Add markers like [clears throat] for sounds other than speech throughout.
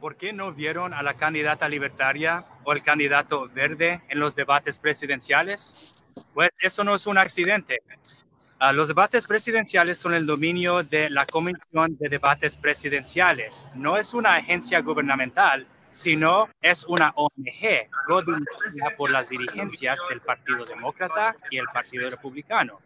¿por qué no vieron a la candidata libertaria o el candidato verde en los debates presidenciales? Pues eso no es un accidente. Ah, los debates presidenciales son el dominio de la Comisión de Debates Presidenciales. No es una agencia gubernamental, sino es una ONG gobernada por las dirigencias del Partido Demócrata y el Partido Republicano.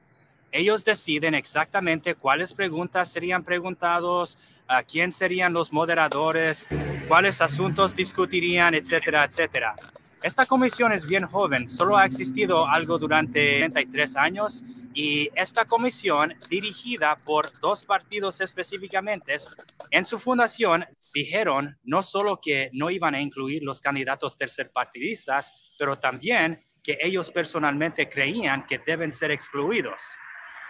Ellos deciden exactamente cuáles preguntas serían preguntados, a quién serían los moderadores, cuáles asuntos discutirían, etcétera, etcétera. Esta comisión es bien joven, solo ha existido algo durante 33 años y esta comisión, dirigida por dos partidos específicamente, en su fundación dijeron no solo que no iban a incluir los candidatos tercerpartidistas, pero también que ellos personalmente creían que deben ser excluidos.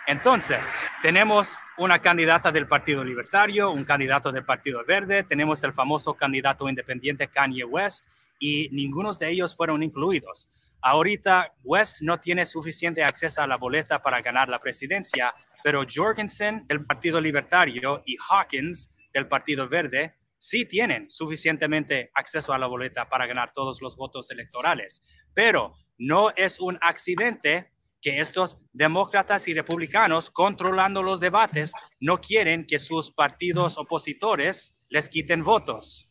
Entonces, tenemos una candidata del Partido Libertario, un candidato del Partido Verde, tenemos el famoso candidato independiente Kanye West y ninguno de ellos fueron incluidos. Ahorita West no tiene suficiente acceso a la boleta para ganar la presidencia, pero Jorgensen del Partido Libertario y Hawkins del Partido Verde sí tienen suficientemente acceso a la boleta para ganar todos los votos electorales. Pero no es un accidente que estos demócratas y republicanos controlando los debates no quieren que sus partidos opositores les quiten votos.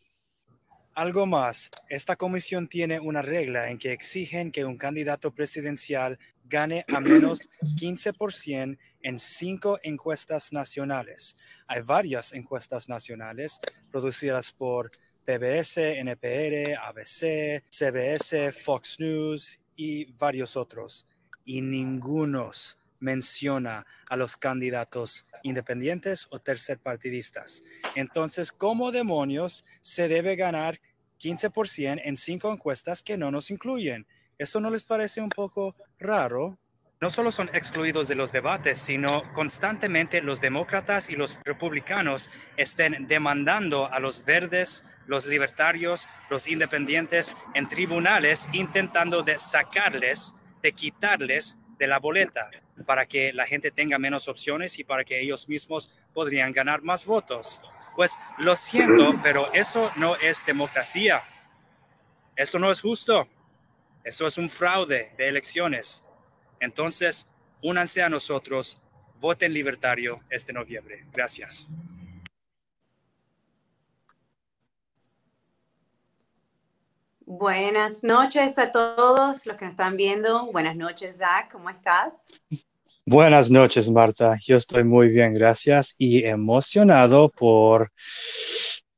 Algo más, esta comisión tiene una regla en que exigen que un candidato presidencial gane a menos 15% en cinco encuestas nacionales. Hay varias encuestas nacionales producidas por PBS, NPR, ABC, CBS, Fox News y varios otros y ninguno menciona a los candidatos independientes o tercerpartidistas. Entonces, ¿cómo demonios se debe ganar 15% en cinco encuestas que no nos incluyen? ¿Eso no les parece un poco raro? No solo son excluidos de los debates, sino constantemente los demócratas y los republicanos estén demandando a los verdes, los libertarios, los independientes en tribunales intentando de sacarles de quitarles de la boleta para que la gente tenga menos opciones y para que ellos mismos podrían ganar más votos. Pues lo siento, [clears throat] pero eso no es democracia. Eso no es justo. Eso es un fraude de elecciones. Entonces, únanse a nosotros, voten libertario este noviembre. Gracias. Buenas noches a todos los que nos están viendo. Buenas noches, Zach. ¿Cómo estás? Buenas noches, Marta. Yo estoy muy bien, gracias y emocionado por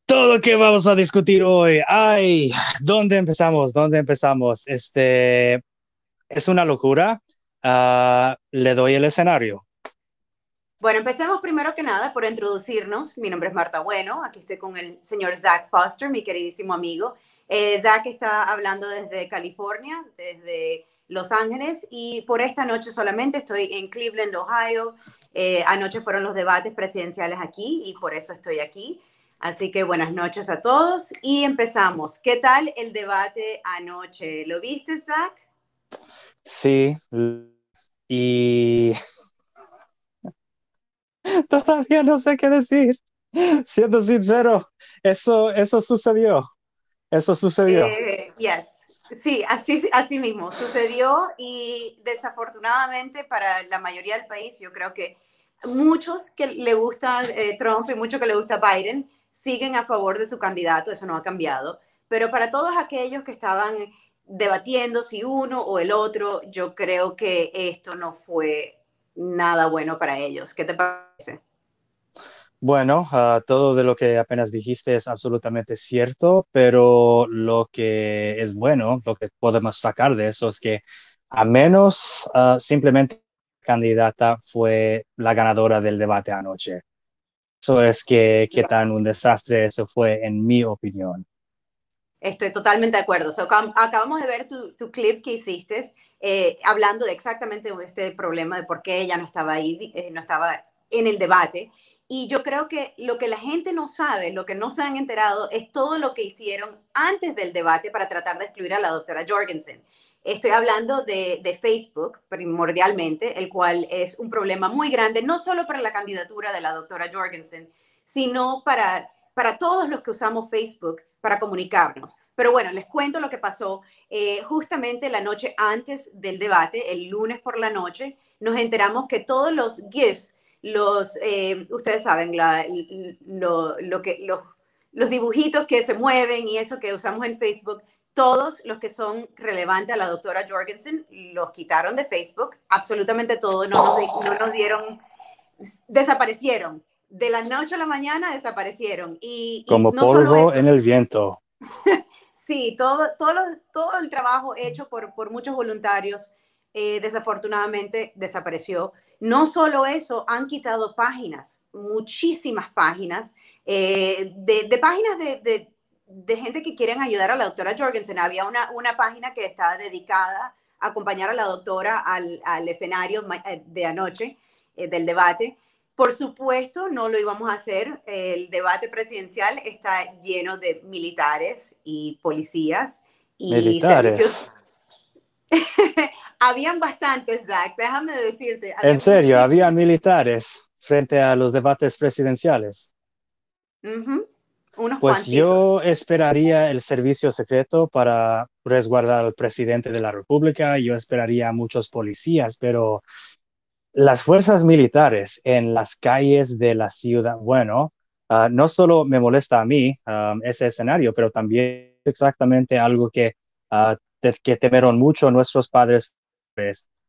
todo lo que vamos a discutir hoy. Ay, ¿dónde empezamos? ¿Dónde empezamos? Este es una locura. Ah, le doy el escenario. Bueno, empecemos primero que nada por introducirnos. Mi nombre es Marta Bueno. Aquí estoy con el señor Zach Foster, mi queridísimo amigo. Eh, Zach está hablando desde California, desde Los Ángeles, y por esta noche solamente estoy en Cleveland, Ohio. Eh, anoche fueron los debates presidenciales aquí y por eso estoy aquí. Así que buenas noches a todos y empezamos. ¿Qué tal el debate anoche? ¿Lo viste, Zach? Sí, y [laughs] todavía no sé qué decir. Siendo sincero, eso, eso sucedió. Eso sucedió. Eh, yes. Sí, así, mismo sucedió y desafortunadamente para la mayoría del país, yo creo que muchos que le gusta eh, Trump y muchos que le gusta Biden siguen a favor de su candidato, eso no ha cambiado, pero para todos aquellos que estaban debatiendo si uno o el otro, yo creo que esto no fue nada bueno para ellos. ¿Qué te parece? Bueno, ah, todo de lo que apenas dijiste es absolutamente cierto, pero lo que es bueno, lo que podemos sacar de eso es que a menos uh, simplemente candidata fue la ganadora del debate anoche. Eso es que qué tan un desastre eso fue, en mi opinión. Estoy totalmente de acuerdo. acabamos de ver tu, tu clip que hiciste eh, hablando de exactamente este problema de por qué ella no estaba ahí, eh, no estaba en el debate. Y yo creo que lo que la gente no sabe, lo que no se han enterado, es todo lo que hicieron antes del debate para tratar de excluir a la doctora Jorgensen. Estoy hablando de, Facebook primordialmente, el cual es un problema muy grande, no solo para la candidatura de la doctora Jorgensen, sino para para todos los que usamos Facebook para comunicarnos. Pero bueno, les cuento lo que pasó. Eh, justamente la noche antes del debate, el lunes por la noche, nos enteramos que todos los GIFs, los, eh, ustedes saben, lo, que, los, los dibujitos que se mueven y eso que usamos en Facebook, todos los que son relevantes a la doctora Jorgensen los quitaron de Facebook, absolutamente todos, no no nos dieron, desaparecieron de la noche a la mañana desaparecieron. Y, Como polvo en el viento. [laughs] sí, todo, todo, todo el trabajo hecho por, por muchos voluntarios eh, desafortunadamente desapareció. No solo eso, han quitado páginas, muchísimas páginas, eh, de, páginas de, de, gente que quieren ayudar a la doctora Jorgensen. Había una, una página que estaba dedicada a acompañar a la doctora al, al escenario eh, de anoche del debate por supuesto, no lo íbamos a hacer. El debate presidencial está lleno de militares y policías y militares. servicios. [laughs] Habían bastantes, Zach, déjame decirte. En serio, había militares frente a los debates presidenciales. pues yo esperaría el servicio secreto para resguardar al presidente de la República, yo esperaría a muchos policías, pero las fuerzas militares en las calles de la ciudad, bueno, ah, no solo me molesta a mí um, ese escenario, pero también exactamente algo que, uh, que temieron mucho nuestros padres.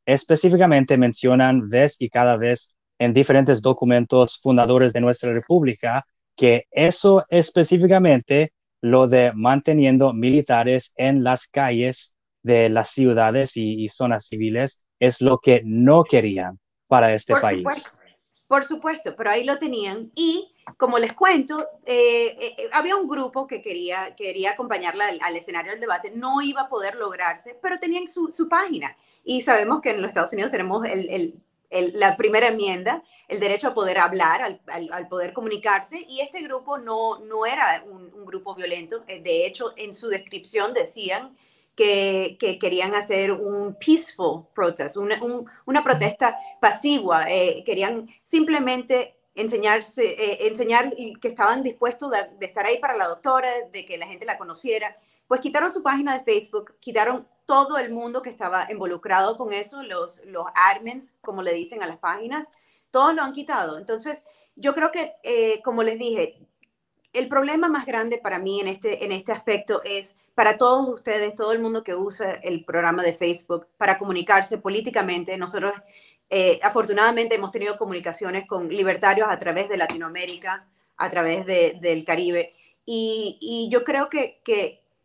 Específicamente mencionan vez y cada vez en diferentes documentos fundadores de nuestra república que eso específicamente lo de manteniendo militares en las calles de las ciudades y zonas civiles es lo que no querían para este país. Por supuesto, pero ahí lo tenían. Y como les cuento, eh, eh, eh, había un grupo que quería, quería acompañarla al, escenario del debate, no iba a poder lograrse, pero tenían su, su página. Y sabemos que en los Estados Unidos tenemos la primera enmienda, el derecho a poder hablar, al, al, poder comunicarse, y este grupo no, no era un grupo violento. De hecho, en su descripción decían que, querían hacer un peaceful protest, una, una protesta pasiva, eh, querían simplemente enseñarse, eh, enseñar que estaban dispuestos de, estar ahí para la doctora, de que la gente la conociera. Pues quitaron su página de Facebook, quitaron todo el mundo que estaba involucrado con eso, los, los admins, como le dicen a las páginas, todos lo han quitado. Entonces, yo creo que, eh, como les dije, el problema más grande para mí en este, en este aspecto es para todos ustedes, todo el mundo que usa el programa de Facebook para comunicarse políticamente. Nosotros eh, afortunadamente hemos tenido comunicaciones con libertarios a través de Latinoamérica, a través del Caribe. Y, yo creo que,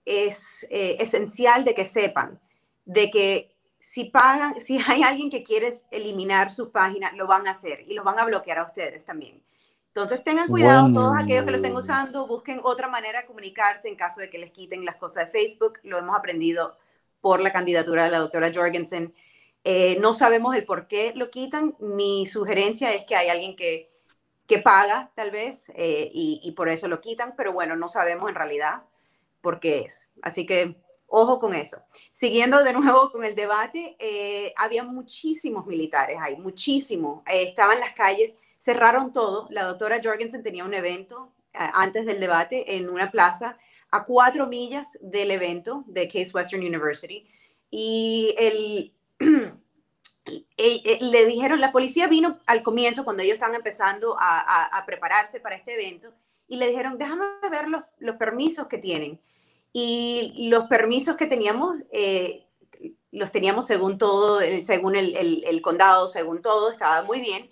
es eh, esencial de que sepan de que si pagan, si hay alguien que quiere eliminar su página, lo van a hacer y los van a bloquear a ustedes también. Entonces tengan cuidado, todos aquellos que lo estén usando, busquen otra manera de comunicarse en caso de que les quiten las cosas de Facebook. Lo hemos aprendido por la candidatura de la doctora Jorgensen. Eh, no sabemos el por qué lo quitan. Mi sugerencia es que hay alguien que, que paga, tal vez, eh, y, por eso lo quitan, pero bueno, no sabemos en realidad por qué es. Así que ojo con eso. Siguiendo de nuevo con el debate, eh, había muchísimos militares ahí, muchísimos. estaban las calles cerraron todo. La doctora Jorgensen tenía un evento eh, antes del debate en una plaza a cuatro millas del evento de Case Western University. Y eh, [clears throat] eh, le dijeron, la policía vino al comienzo cuando ellos estaban empezando a, prepararse para este evento y le dijeron, déjame ver los, permisos que tienen. Y los permisos que teníamos, los teníamos según todo, según el, condado, según todo, estaba muy bien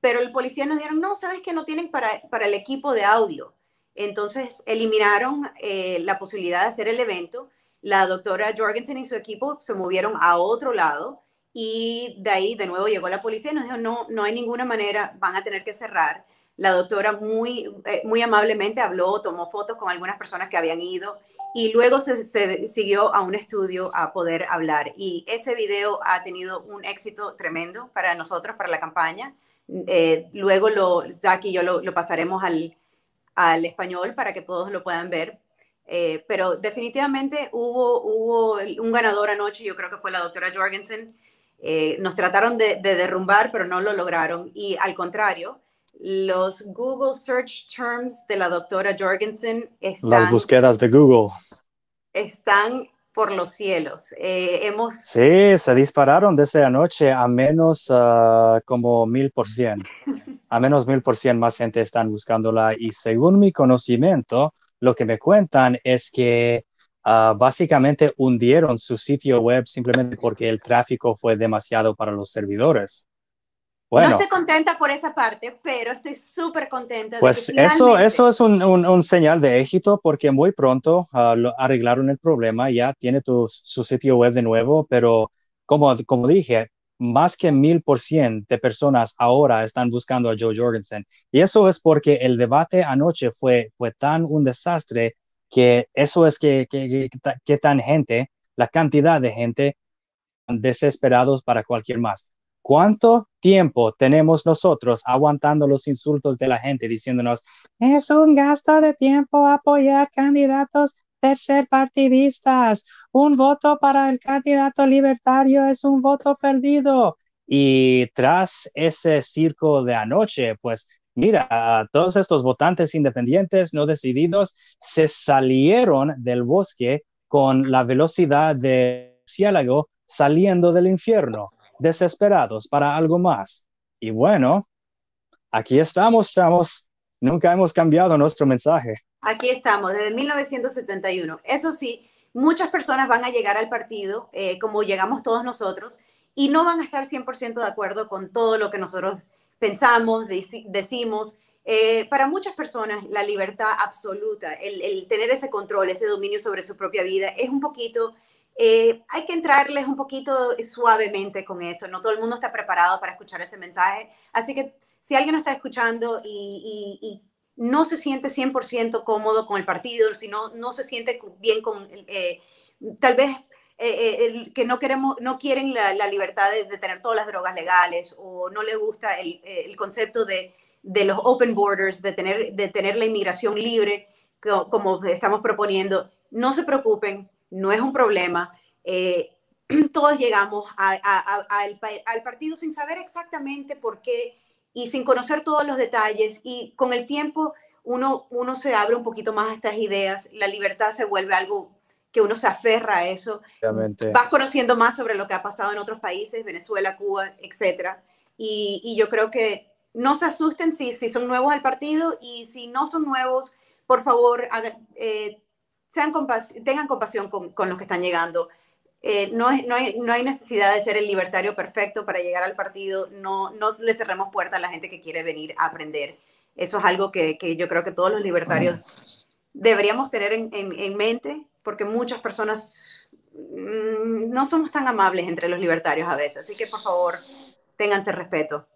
pero el policía nos dijeron, no, sabes que no tienen para, para el equipo de audio. Entonces eliminaron eh, la posibilidad de hacer el evento. La doctora Jorgensen y su equipo se movieron a otro lado y de ahí de nuevo llegó la policía y nos dijo, no, no hay ninguna manera, van a tener que cerrar. La doctora muy, eh, muy amablemente habló, tomó fotos con algunas personas que habían ido y luego se, se, siguió a un estudio a poder hablar. Y ese video ha tenido un éxito tremendo para nosotros, para la campaña. Eh, luego lo, Zach y yo lo, pasaremos al, al, español para que todos lo puedan ver. Eh, pero definitivamente hubo, hubo un ganador anoche, yo creo que fue la doctora Jorgensen. Eh, nos trataron de, derrumbar, pero no lo lograron. Y al contrario, los Google Search Terms de la doctora Jorgensen están... Las búsquedas de Google. Están por los cielos. Eh, hemos... Sí, se dispararon desde anoche a menos uh, como mil por cien. A menos mil por cien más gente están buscándola. Y según mi conocimiento, lo que me cuentan es que uh, básicamente hundieron su sitio web simplemente porque el tráfico fue demasiado para los servidores. Bueno, no estoy contenta por esa parte, pero estoy súper contenta. Pues eso, eso es un, un, señal de éxito porque muy pronto uh, lo arreglaron el problema, ya tiene tu, su sitio web de nuevo, pero como, como dije, más que mil por cien de personas ahora están buscando a Joe Jorgensen. Y eso es porque el debate anoche fue, fue tan un desastre que eso es que, que, que, que tan gente, la cantidad de gente desesperados para cualquier más. ¿Cuánto tiempo tenemos nosotros aguantando los insultos de la gente diciéndonos, es un gasto de tiempo apoyar candidatos tercer partidistas, un voto para el candidato libertario es un voto perdido? Y tras ese circo de anoche, pues mira, todos estos votantes independientes no decididos se salieron del bosque con la velocidad de ciélago saliendo del infierno desesperados para algo más. Y bueno, aquí estamos, estamos, nunca hemos cambiado nuestro mensaje. Aquí estamos, desde 1971. Eso sí, muchas personas van a llegar al partido, eh, como llegamos todos nosotros, y no van a estar 100% de acuerdo con todo lo que nosotros pensamos, decimos. Eh, para muchas personas, la libertad absoluta, el, tener ese control, ese dominio sobre su propia vida, es un poquito eh, hay que entrarles un poquito suavemente con eso. No todo el mundo está preparado para escuchar ese mensaje. Así que si alguien está escuchando y, no se siente 100% cómodo con el partido, si no, no se siente bien con, eh, tal vez eh, que no, queremos, no quieren la, libertad de, tener todas las drogas legales o no les gusta el, concepto de, de, los open borders, de tener, de tener la inmigración libre, como estamos proponiendo, no se preocupen, no es un problema. Eh, [clears throat] todos llegamos al, partido sin saber exactamente por qué y sin conocer todos los detalles y con el tiempo uno, uno se abre un poquito más a estas ideas, la libertad se vuelve algo que uno se aferra a eso. Vas conociendo más sobre lo que ha pasado en otros países, Venezuela, Cuba, etc. Y, yo creo que no se asusten si, si son nuevos al partido y si no son nuevos, por favor, eh, sean tengan compasión con, con, los que están llegando. Eh, no, no, hay, no, hay, necesidad de ser el libertario perfecto para llegar al partido. No, no le cerremos puertas a la gente que quiere venir a aprender. Eso es algo que, que yo creo que todos los libertarios deberíamos tener en, en, mente, porque muchas personas mm, no somos tan amables entre los libertarios a veces. Así que, por favor, ténganse respeto.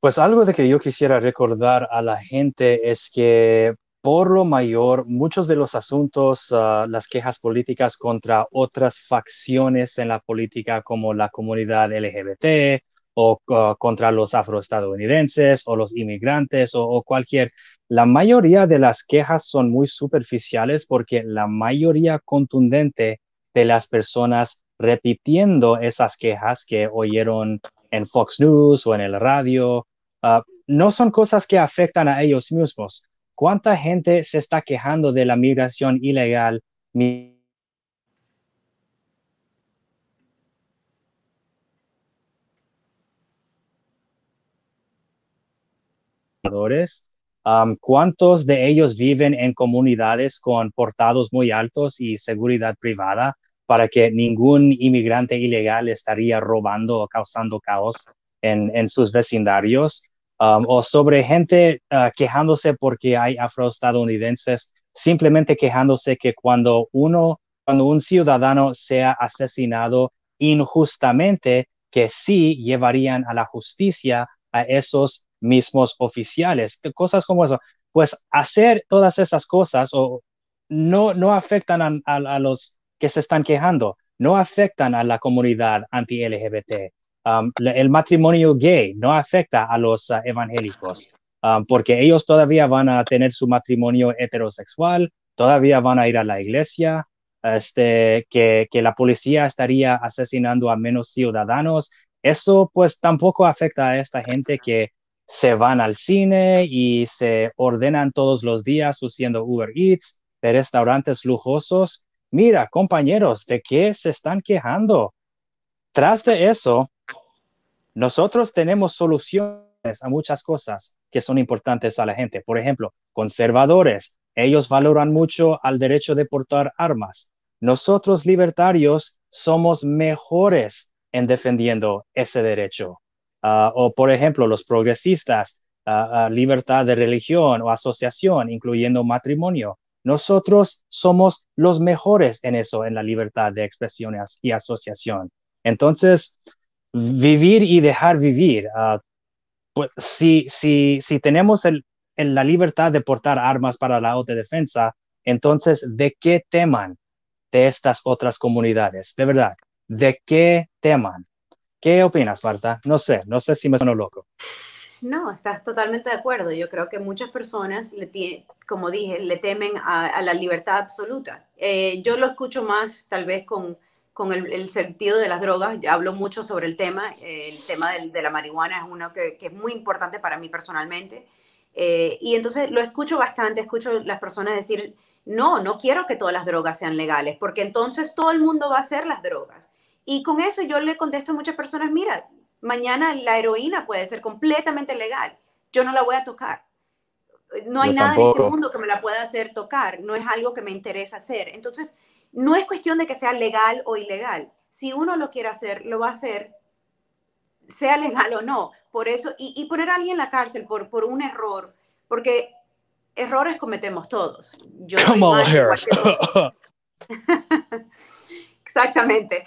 Pues algo de que yo quisiera recordar a la gente es que por lo mayor, muchos de los asuntos, ah, las quejas políticas contra otras facciones en la política, como la comunidad LGBT o ah, contra los afroestadounidenses o los inmigrantes o, cualquier, la mayoría de las quejas son muy superficiales porque la mayoría contundente de las personas repitiendo esas quejas que oyeron en Fox News o en el radio, ah, no son cosas que afectan a ellos mismos ¿Cuánta gente se está quejando de la migración ilegal? ¿Cuántos de ellos viven en comunidades con portados muy altos y seguridad privada para que ningún inmigrante ilegal estaría robando o causando caos en, en sus vecindarios? Um, o sobre gente uh, quejándose porque hay afroestadounidenses, simplemente quejándose que cuando uno, cuando un ciudadano sea asesinado injustamente, que sí llevarían a la justicia a esos mismos oficiales, cosas como eso. Pues hacer todas esas cosas o no, no afectan a, a los que se están quejando, no afectan a la comunidad anti-LGBT, Um, el matrimonio gay no afecta a los uh, evangélicos um, porque ellos todavía van a tener su matrimonio heterosexual, todavía van a ir a la iglesia, este, que, la policía estaría asesinando a menos ciudadanos. Eso pues tampoco afecta a esta gente que se van al cine y se ordenan todos los días usando Uber Eats de restaurantes lujosos. Mira, compañeros, ¿de qué se están quejando? Tras de eso, nosotros tenemos soluciones a muchas cosas que son importantes a la gente. Por ejemplo, conservadores, ellos valoran mucho al derecho de portar armas. Nosotros libertarios somos mejores en defendiendo ese derecho. Ah, o, por ejemplo, los progresistas, uh, libertad de religión o asociación, incluyendo matrimonio. Nosotros somos los mejores en eso, en la libertad de expresión y asociación. Entonces, vivir y dejar vivir. pues, si, si, si tenemos el, la libertad de portar armas para la autodefensa, entonces, ¿de qué teman de estas otras comunidades? De verdad, ¿de qué teman? ¿Qué opinas, Marta? No sé, no sé si me sueno loco. No, estás totalmente de acuerdo. Yo creo que muchas personas, como dije, le temen a, la libertad absoluta. Eh, yo lo escucho más tal vez con, con el, sentido de las drogas. Yo hablo mucho sobre el tema. el tema de, la marihuana es uno que, es muy importante para mí personalmente. Eh, y entonces lo escucho bastante, escucho las personas decir, no, no quiero que todas las drogas sean legales, porque entonces todo el mundo va a hacer las drogas. Y con eso yo le contesto a muchas personas, mira, mañana la heroína puede ser completamente legal, yo no la voy a tocar. No hay nada en este mundo que me la pueda hacer tocar, no es algo que me interesa hacer. Entonces, no es cuestión de que sea legal o ilegal. Si uno lo quiere hacer, lo va a hacer, sea legal o no. Por eso, y, poner a alguien en la cárcel por, por un error, porque errores cometemos todos. Yo [laughs] Exactamente.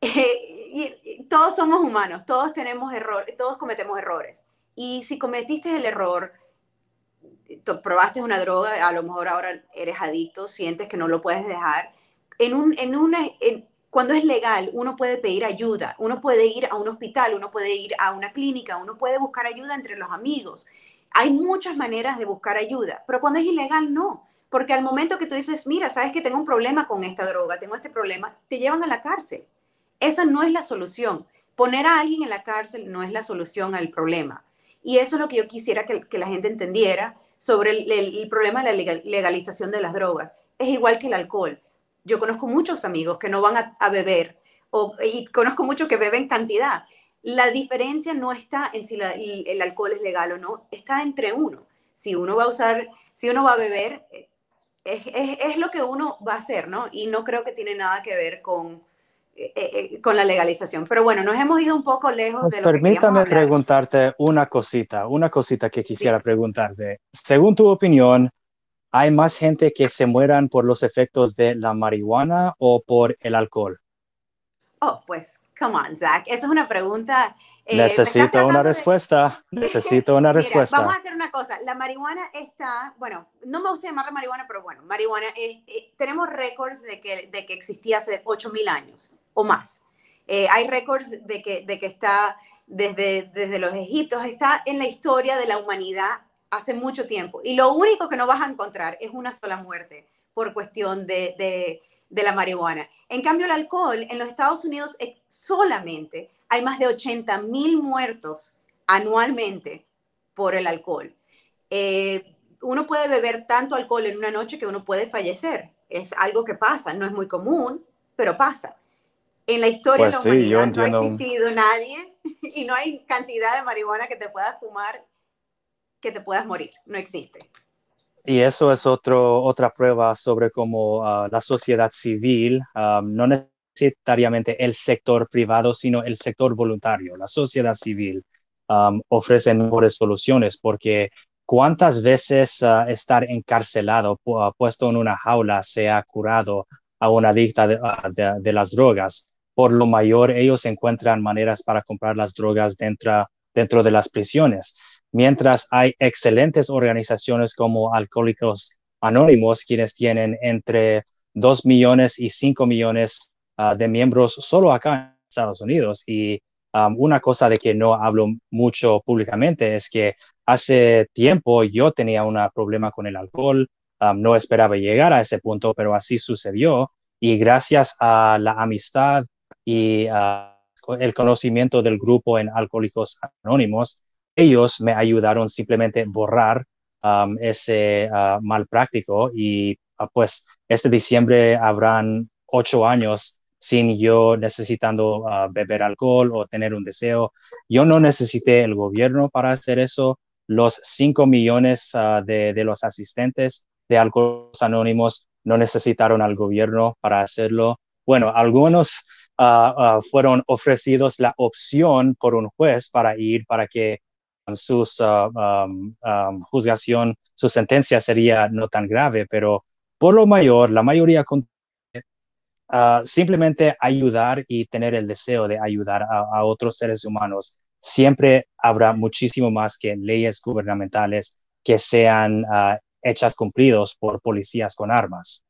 y, todos somos humanos, todos tenemos errores, todos cometemos errores. Y si cometiste el error, probaste una droga, a lo mejor ahora eres adicto, sientes que no lo puedes dejar. En un, en una, cuando es legal, uno puede pedir ayuda, uno puede ir a un hospital, uno puede ir a una clínica, uno puede buscar ayuda entre los amigos. Hay muchas maneras de buscar ayuda, pero cuando es ilegal, no. Porque al momento que tú dices, mira, sabes que tengo un problema con esta droga, tengo este problema, te llevan a la cárcel. Esa no es la solución. Poner a alguien en la cárcel no es la solución al problema. Y eso es lo que yo quisiera que, la gente entendiera sobre el, problema de la legalización de las drogas. Es igual que el alcohol. Yo conozco muchos amigos que no van a, beber o, y conozco muchos que beben cantidad. La diferencia no está en si el, alcohol es legal o no, está entre uno. Si uno va a usar, si uno va a beber, es, es lo que uno va a hacer, ¿no? Y no creo que tiene nada que ver con, eh, eh, con la legalización. Pero bueno, nos hemos ido un poco lejos pues de lo Permítame preguntarte una cosita, una cosita que quisiera preguntarte. Según tu opinión, ¿hay más gente que se mueran por los efectos de la marihuana o por el alcohol? Oh, pues, come on, Zach. Esa es una pregunta eh, necesito una respuesta. Necesito una [laughs] respuesta. Vamos a hacer una cosa. La marihuana está, bueno, no me gusta llamarla marihuana, pero bueno, marihuana, es, tenemos récords de que, de que existía hace 8.000 años o más. Eh, hay récords de que, de que está desde, desde los egiptos, está en la historia de la humanidad hace mucho tiempo. Y lo único que no vas a encontrar es una sola muerte por cuestión de, de, de la marihuana. En cambio, el alcohol en los Estados Unidos es solamente hay más de 80 mil muertos anualmente por el alcohol. Eh, uno puede beber tanto alcohol en una noche que uno puede fallecer. Es algo que pasa, no es muy común, pero pasa en la historia de la pues humanidad no ha existido nadie [laughs] y no hay cantidad de marihuana que te puedas fumar que te puedas morir, no existe. Y eso es otro, otra prueba sobre cómo ah, la sociedad civil, ah, no necesariamente el sector privado, sino el sector voluntario, la sociedad civil, um, ofrece mejores soluciones porque cuántas veces ah, estar encarcelado, puesto en una jaula, se ha curado a una adicta de las drogas por lo mayor ellos encuentran maneras para comprar las drogas dentro, dentro de las prisiones. Mientras hay excelentes organizaciones como Alcohólicos Anónimos, quienes tienen entre 2 millones y 5 millones ah, de miembros solo acá en Estados Unidos. Y una cosa de que no hablo mucho públicamente es que hace tiempo yo tenía un problema con el alcohol, no esperaba llegar a ese punto, pero así sucedió. Y gracias a la amistad y ah, el conocimiento del grupo en Alcohólicos Anónimos, ellos me ayudaron simplemente borrar um, ese uh, mal práctico y uh, pues este diciembre habrán ocho años sin yo necesitando uh, beber alcohol o tener un deseo. Yo no necesité el gobierno para hacer eso. Los cinco millones de, de, los asistentes de Alcohólicos Anónimos no necesitaron al gobierno para hacerlo. Bueno, algunos fueron ofrecidos la opción por un juez para ir para que su um, um, juzgación, su sentencia sería no tan grave, pero por lo mayor, la mayoría uh, simplemente ayudar y tener el deseo de ayudar a, otros seres humanos. Siempre habrá muchísimo más que leyes gubernamentales que sean uh, hechas cumplidos por policías con armas.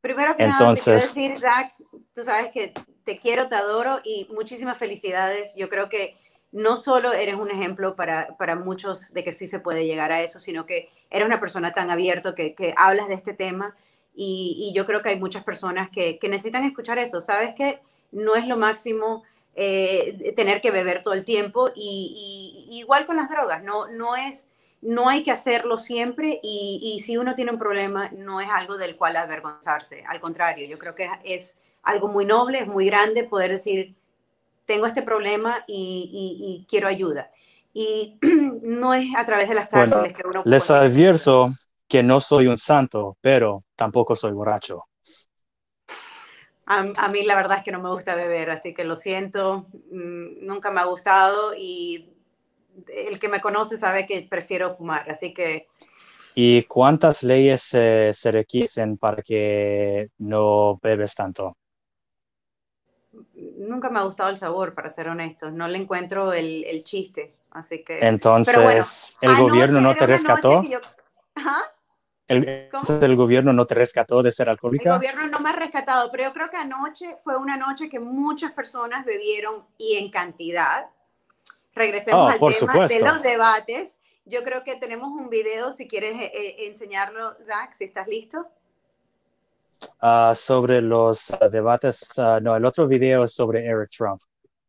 Primero que Entonces, nada, te quiero decir, Zach, tú sabes que te quiero, te adoro y muchísimas felicidades. Yo creo que no solo eres un ejemplo para, para, muchos de que sí se puede llegar a eso, sino que eres una persona tan abierto que, hablas de este tema y, y, yo creo que hay muchas personas que, que, necesitan escuchar eso. Sabes que no es lo máximo eh, tener que beber todo el tiempo y, y, igual con las drogas, no, no es... No hay que hacerlo siempre y, y si uno tiene un problema no es algo del cual avergonzarse. Al contrario, yo creo que es algo muy noble, es muy grande poder decir, tengo este problema y, quiero ayuda. Y [clears throat] no es a través de las cárceles que uno... Les advierto que no soy un santo, pero tampoco soy borracho. A, mí la verdad es que no me gusta beber, así que lo siento, mm, nunca me ha gustado y el que me conoce sabe que prefiero fumar, así que... ¿Y cuántas leyes se requisen para que no bebes tanto? Nunca me ha gustado el sabor, para ser honestos. No le encuentro el, el chiste. Así que. Entonces, ¿el gobierno no te rescató? El, ¿El, gobierno no te rescató de ser alcohólica? El gobierno no me ha rescatado, pero yo creo que anoche fue una noche que muchas personas bebieron y en cantidad. Regresemos oh, al tema de los debates. Yo creo que tenemos un video, si quieres eh, eh, enseñarlo, Zach, si estás listo. Ah, sobre los ah, debates. Ah, no, el otro video es sobre Eric Trump.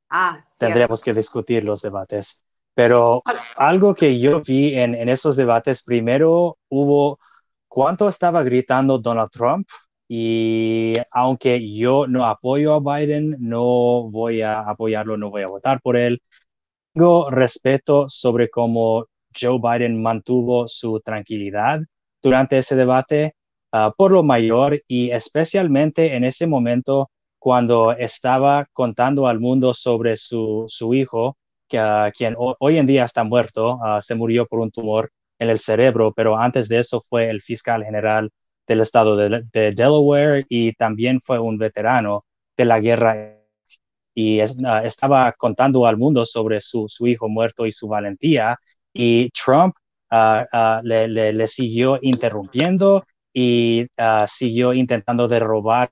Ah, Tendríamos que discutir los debates. Pero algo que yo vi en, en esos debates, primero hubo cuánto estaba gritando Donald Trump y aunque yo no apoyo a Biden, no voy a apoyarlo, no voy a votar por él. Tengo respeto sobre cómo Joe Biden mantuvo su tranquilidad durante ese debate Ah, por lo mayor y especialmente en ese momento cuando estaba contando al mundo sobre su, su hijo, que, quien hoy en día está muerto, ah, se murió por un tumor en el cerebro, pero antes de eso fue el fiscal general del estado de, Delaware y también fue un veterano de la guerra. Y ah, estaba contando al mundo sobre su, su, hijo muerto y su valentía y Trump le, le, siguió interrumpiendo y ah, siguió intentando derrobar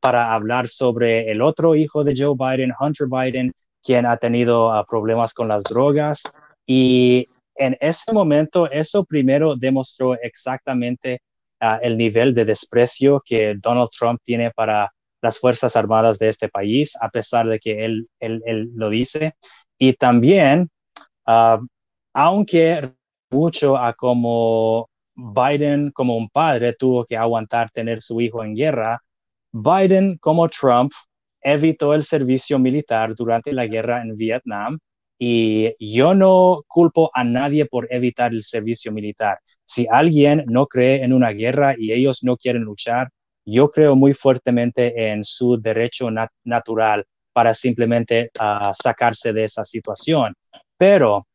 para hablar sobre el otro hijo de Joe Biden, Hunter Biden, quien ha tenido ah, problemas con las drogas. Y en ese momento, eso primero demostró exactamente ah, el nivel de desprecio que Donald Trump tiene para las Fuerzas Armadas de este país, a pesar de que él, él, él lo dice. Y también, aunque mucho a como Biden como un padre tuvo que aguantar tener su hijo en guerra. Biden como Trump evitó el servicio militar durante la guerra en Vietnam y yo no culpo a nadie por evitar el servicio militar. Si alguien no cree en una guerra y ellos no quieren luchar, yo creo muy fuertemente en su derecho natural para simplemente ah, sacarse de esa situación. Pero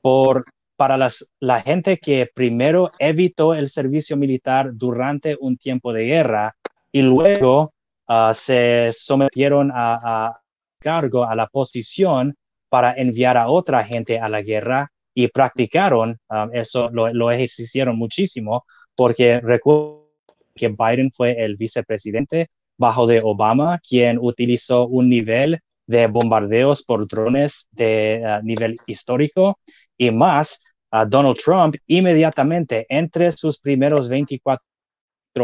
por para las, la gente que primero evitó el servicio militar durante un tiempo de guerra y luego ah, se sometieron a, cargo, a la posición para enviar a otra gente a la guerra y practicaron ah, eso, lo, lo ejercieron muchísimo, porque recuerdo que Biden fue el vicepresidente bajo de Obama, quien utilizó un nivel de bombardeos por drones de ah, nivel histórico y más Donald Trump inmediatamente entre sus primeros 24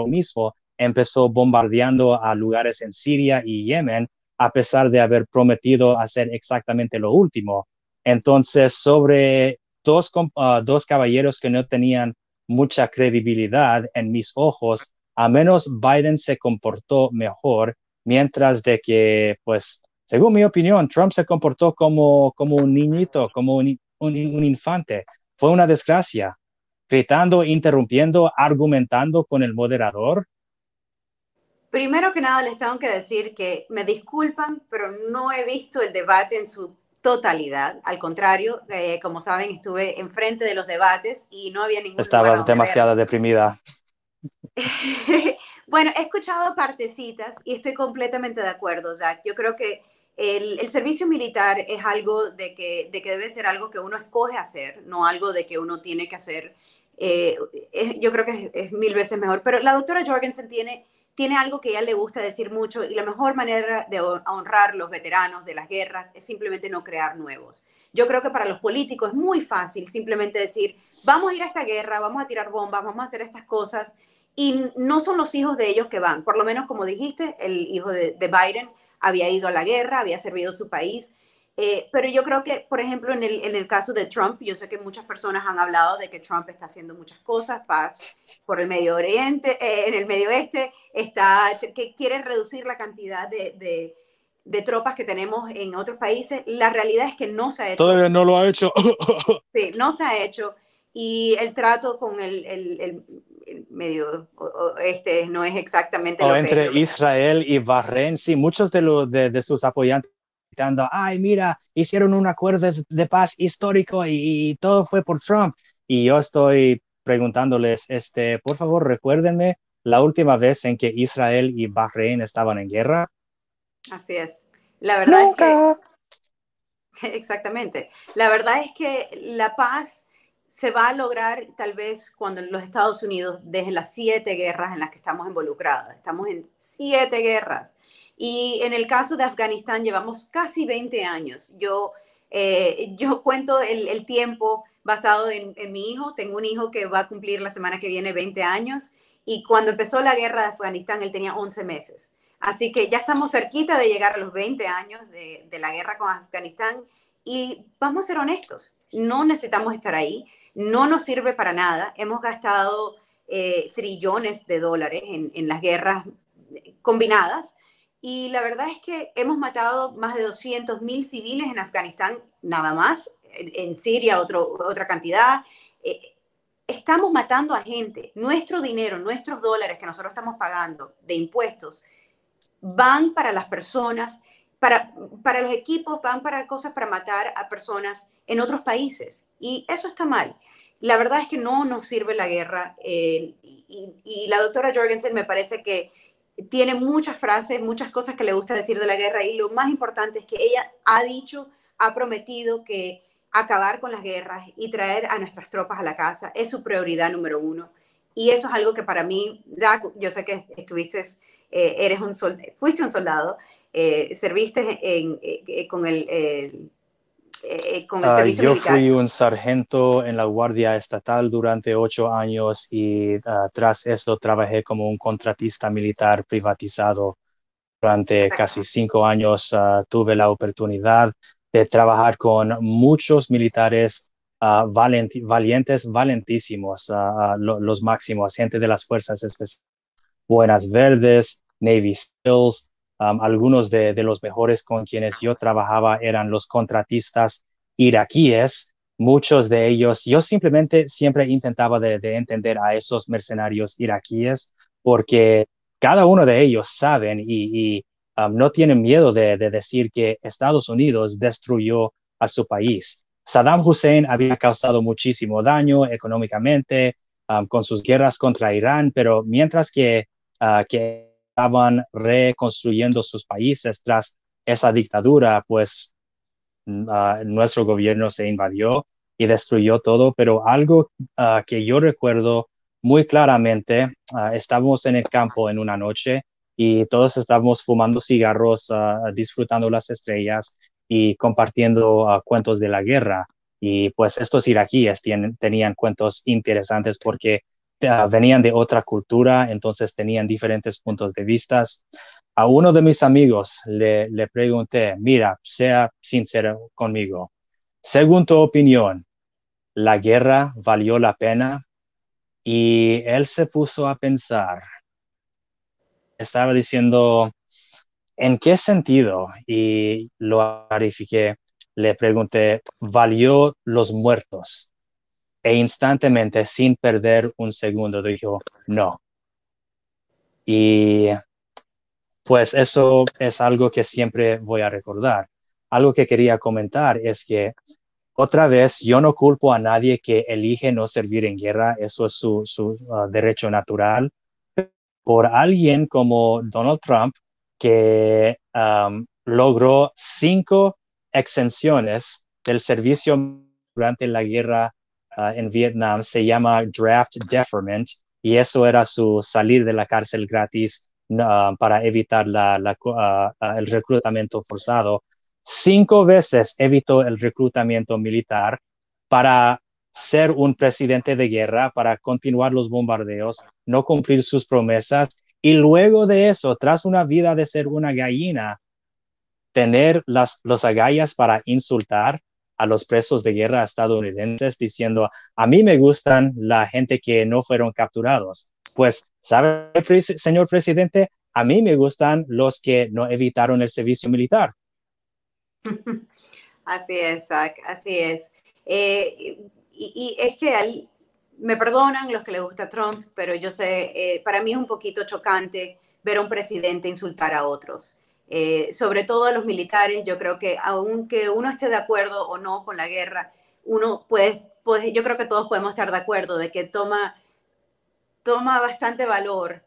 mismo empezó bombardeando a lugares en Siria y Yemen a pesar de haber prometido hacer exactamente lo último. Entonces, sobre dos, ah, dos caballeros que no tenían mucha credibilidad en mis ojos, a menos Biden se comportó mejor, mientras de que, pues, según mi opinión, Trump se comportó como, como un niñito, como un, un, un infante. Fue una desgracia, gritando, interrumpiendo, argumentando con el moderador. Primero que nada, les tengo que decir que me disculpan, pero no he visto el debate en su totalidad. Al contrario, eh, como saben, estuve enfrente de los debates y no había ningún. Estabas demasiado deprimida. [laughs] bueno, he escuchado partecitas y estoy completamente de acuerdo, Jack. Yo creo que el, servicio militar es algo de que, de que debe ser algo que uno escoge hacer, no algo de que uno tiene que hacer. Eh, yo creo que es, es, mil veces mejor. Pero la doctora Jorgensen tiene tiene algo que a ella le gusta decir mucho y la mejor manera de honrar los veteranos de las guerras es simplemente no crear nuevos. Yo creo que para los políticos es muy fácil simplemente decir, vamos a ir a esta guerra, vamos a tirar bombas, vamos a hacer estas cosas y no son los hijos de ellos que van. Por lo menos, como dijiste, el hijo de, de Biden había ido a la guerra, había servido su país eh, pero yo creo que, por ejemplo, en el, en el caso de Trump, yo sé que muchas personas han hablado de que Trump está haciendo muchas cosas, paz por el Medio Oriente, eh, en el Medio Oeste, está, que quiere reducir la cantidad de, de, de, tropas que tenemos en otros países. La realidad es que no se ha hecho. Todavía no lo ha hecho. sí, no se ha hecho. Y el trato con el, el, el Medio Oeste no es exactamente o lo entre que... Israel y Bahrein, sí, muchos de, los de, de sus apoyantes ay, mira, hicieron un acuerdo de, paz histórico y, todo fue por Trump. Y yo estoy preguntándoles, este, por favor, recuérdenme la última vez en que Israel y Bahrein estaban en guerra. Así es. La verdad Nunca. es que... [laughs] Exactamente. La verdad es que la paz se va a lograr tal vez cuando los Estados Unidos dejen las siete guerras en las que estamos involucrados. Estamos en siete guerras. Y en el caso de Afganistán llevamos casi 20 años. Yo, eh, yo cuento el, el, tiempo basado en, en, mi hijo. Tengo un hijo que va a cumplir la semana que viene 20 años. Y cuando empezó la guerra de Afganistán, él tenía 11 meses. Así que ya estamos cerquita de llegar a los 20 años de, de la guerra con Afganistán. Y vamos a ser honestos, no necesitamos estar ahí. No nos sirve para nada. Hemos gastado eh, trillones de dólares en, en las guerras combinadas y la verdad es que hemos matado más de 200 mil civiles en Afganistán, nada más, en, Siria otro, otra cantidad. Eh, estamos matando a gente. Nuestro dinero, nuestros dólares que nosotros estamos pagando de impuestos, van para las personas, para, los equipos, van para cosas para matar a personas en otros países. Y eso está mal. La verdad es que no nos sirve la guerra. Eh, y, la doctora Jorgensen me parece que tiene muchas frases, muchas cosas que le gusta decir de la guerra y lo más importante es que ella ha dicho, ha prometido que acabar con las guerras y traer a nuestras tropas a la casa es su prioridad número uno. Y eso es algo que para mí, Zach, yo sé que estuviste, eh, eres un fuiste un soldado, eh, serviste en, eh, con el, el eh, con el uh, servicio yo militar. fui un sargento en la Guardia Estatal durante ocho años y uh, tras eso trabajé como un contratista militar privatizado. Durante Exacto. casi cinco años uh, tuve la oportunidad de trabajar con muchos militares valenti valientes, valentísimos, lo, los máximos, gente de las fuerzas especiales, Buenas Verdes, Navy SEALs, Algunos de, de, los mejores con quienes yo trabajaba eran los contratistas iraquíes. Muchos de ellos, yo simplemente siempre intentaba de, de entender a esos mercenarios iraquíes porque cada uno de ellos saben y, no tienen miedo de, de decir que Estados Unidos destruyó a su país. Saddam Hussein había causado muchísimo daño económicamente con sus guerras contra Irán, pero mientras que, uh, que estaban reconstruyendo sus países tras esa dictadura, pues uh, nuestro gobierno se invadió y destruyó todo, pero algo uh, que yo recuerdo muy claramente, uh, estábamos en el campo en una noche y todos estábamos fumando cigarros, disfrutando las estrellas y compartiendo cuentos de la guerra. Y pues estos iraquíes tenían cuentos interesantes porque uh, venían de otra cultura, entonces tenían diferentes puntos de vista. A uno de mis amigos le, le pregunté, mira, sea sincero conmigo, según tu opinión, ¿la guerra valió la pena? Y él se puso a pensar. Estaba diciendo, ¿en qué sentido? Y lo clarifiqué. Le pregunté, ¿valió los muertos? E instantáneamente, sin perder un segundo, dijo, no. Y pues eso es algo que siempre voy a recordar. Algo que quería comentar es que otra vez, yo no culpo a nadie que elige no servir en guerra, eso es su, uh, derecho natural. Por alguien como Donald Trump, que logró cinco exenciones del servicio durante la guerra uh, en Vietnam, se llama draft deferment, y eso era su salir de la cárcel gratis uh, para evitar el reclutamiento forzado. Cinco veces evitó el reclutamiento militar para ser un presidente de guerra, para continuar los bombardeos, no cumplir sus promesas. Y luego de eso, tras una vida de ser una gallina, tener las los agallas para insultar a los presos de guerra estadounidenses diciendo, a mí me gustan la gente que no fueron capturados. Pues, ¿sabe, señor presidente? A mí me gustan los que no evitaron el servicio militar. [laughs] Así es, Zach, así es. Eh, y, es que me perdonan los que les gusta Trump, pero yo sé, eh, para mí es un poquito chocante ver a un presidente insultar a otros. Eh, sobre todo a los militares, yo creo que aunque uno esté de acuerdo o no con la guerra, uno puede, puede yo creo que todos podemos estar de acuerdo de que toma, toma bastante valor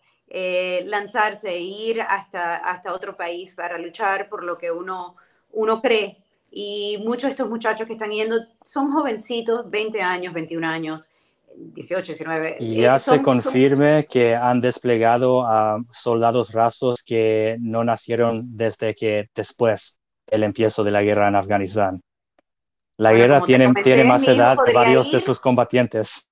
lanzarse e ir hasta, hasta otro país para luchar por lo que uno uno cree. Y muchos de estos muchachos que están yendo son jovencitos, 20 años, 21 años, 18, 19. Ya se confirme que han desplegado a soldados rasos que no nacieron desde que después del empiezo de la guerra en Afganistán. La guerra tiene, tiene más edad que varios de sus combatientes.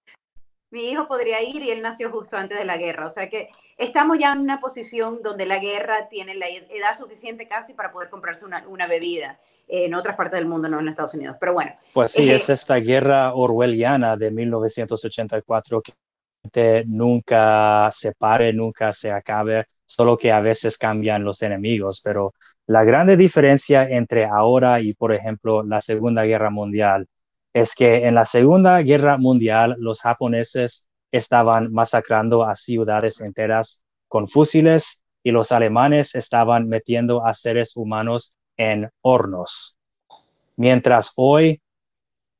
Mi hijo podría ir y él nació justo antes de la guerra. O sea que estamos ya en una posición donde la guerra tiene la edad suficiente casi para poder comprarse una, una bebida en otras partes del mundo, no en Estados Unidos. Pero bueno. Pues sí, es esta guerra orwelliana de 1984 que nunca se pare, nunca se acabe, solo que a veces cambian los enemigos. Pero la grande diferencia entre ahora y, por ejemplo, la Segunda Guerra Mundial es que en la Segunda Guerra Mundial los japoneses estaban masacrando a ciudades enteras con fusiles y los alemanes estaban metiendo a seres humanos en hornos. Mientras hoy,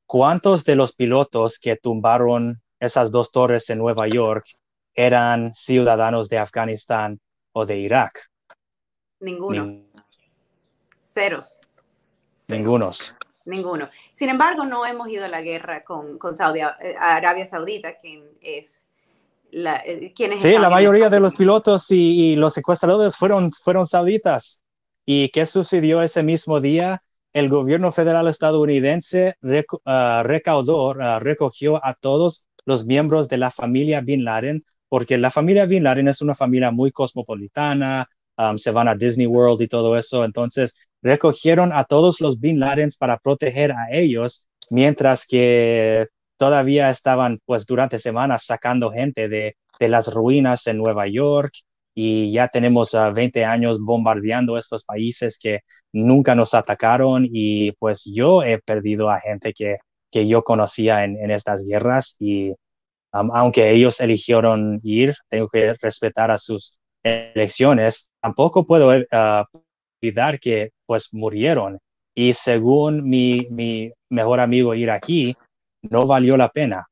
¿cuántos de los pilotos que tumbaron esas dos torres en Nueva York eran ciudadanos de Afganistán o de Irak? Ninguno. Ceros. Ningunos. Ninguno. Sin embargo, no hemos ido a la guerra con, con Saudi, eh, Arabia Saudita, quien es la, eh, Sí, la mayoría de los pilotos y, los secuestradores fueron, fueron sauditas. ¿Y qué sucedió ese mismo día? El gobierno federal estadounidense ah, recaudó, ah, recogió a todos los miembros de la familia Bin Laden, porque la familia Bin Laden es una familia muy cosmopolitana, se van a Disney World y todo eso. Entonces, recogieron a todos los Bin Ladens para proteger a ellos, mientras que todavía estaban, pues, durante semanas sacando gente de, de las ruinas en Nueva York y ya tenemos 20 años bombardeando estos países que nunca nos atacaron y pues yo he perdido a gente que, que yo conocía en, en estas guerras y aunque ellos eligieron ir, tengo que respetar a sus elecciones, tampoco puedo uh, olvidar que pues murieron. Y según mi, mi mejor amigo iraquí, no valió la pena.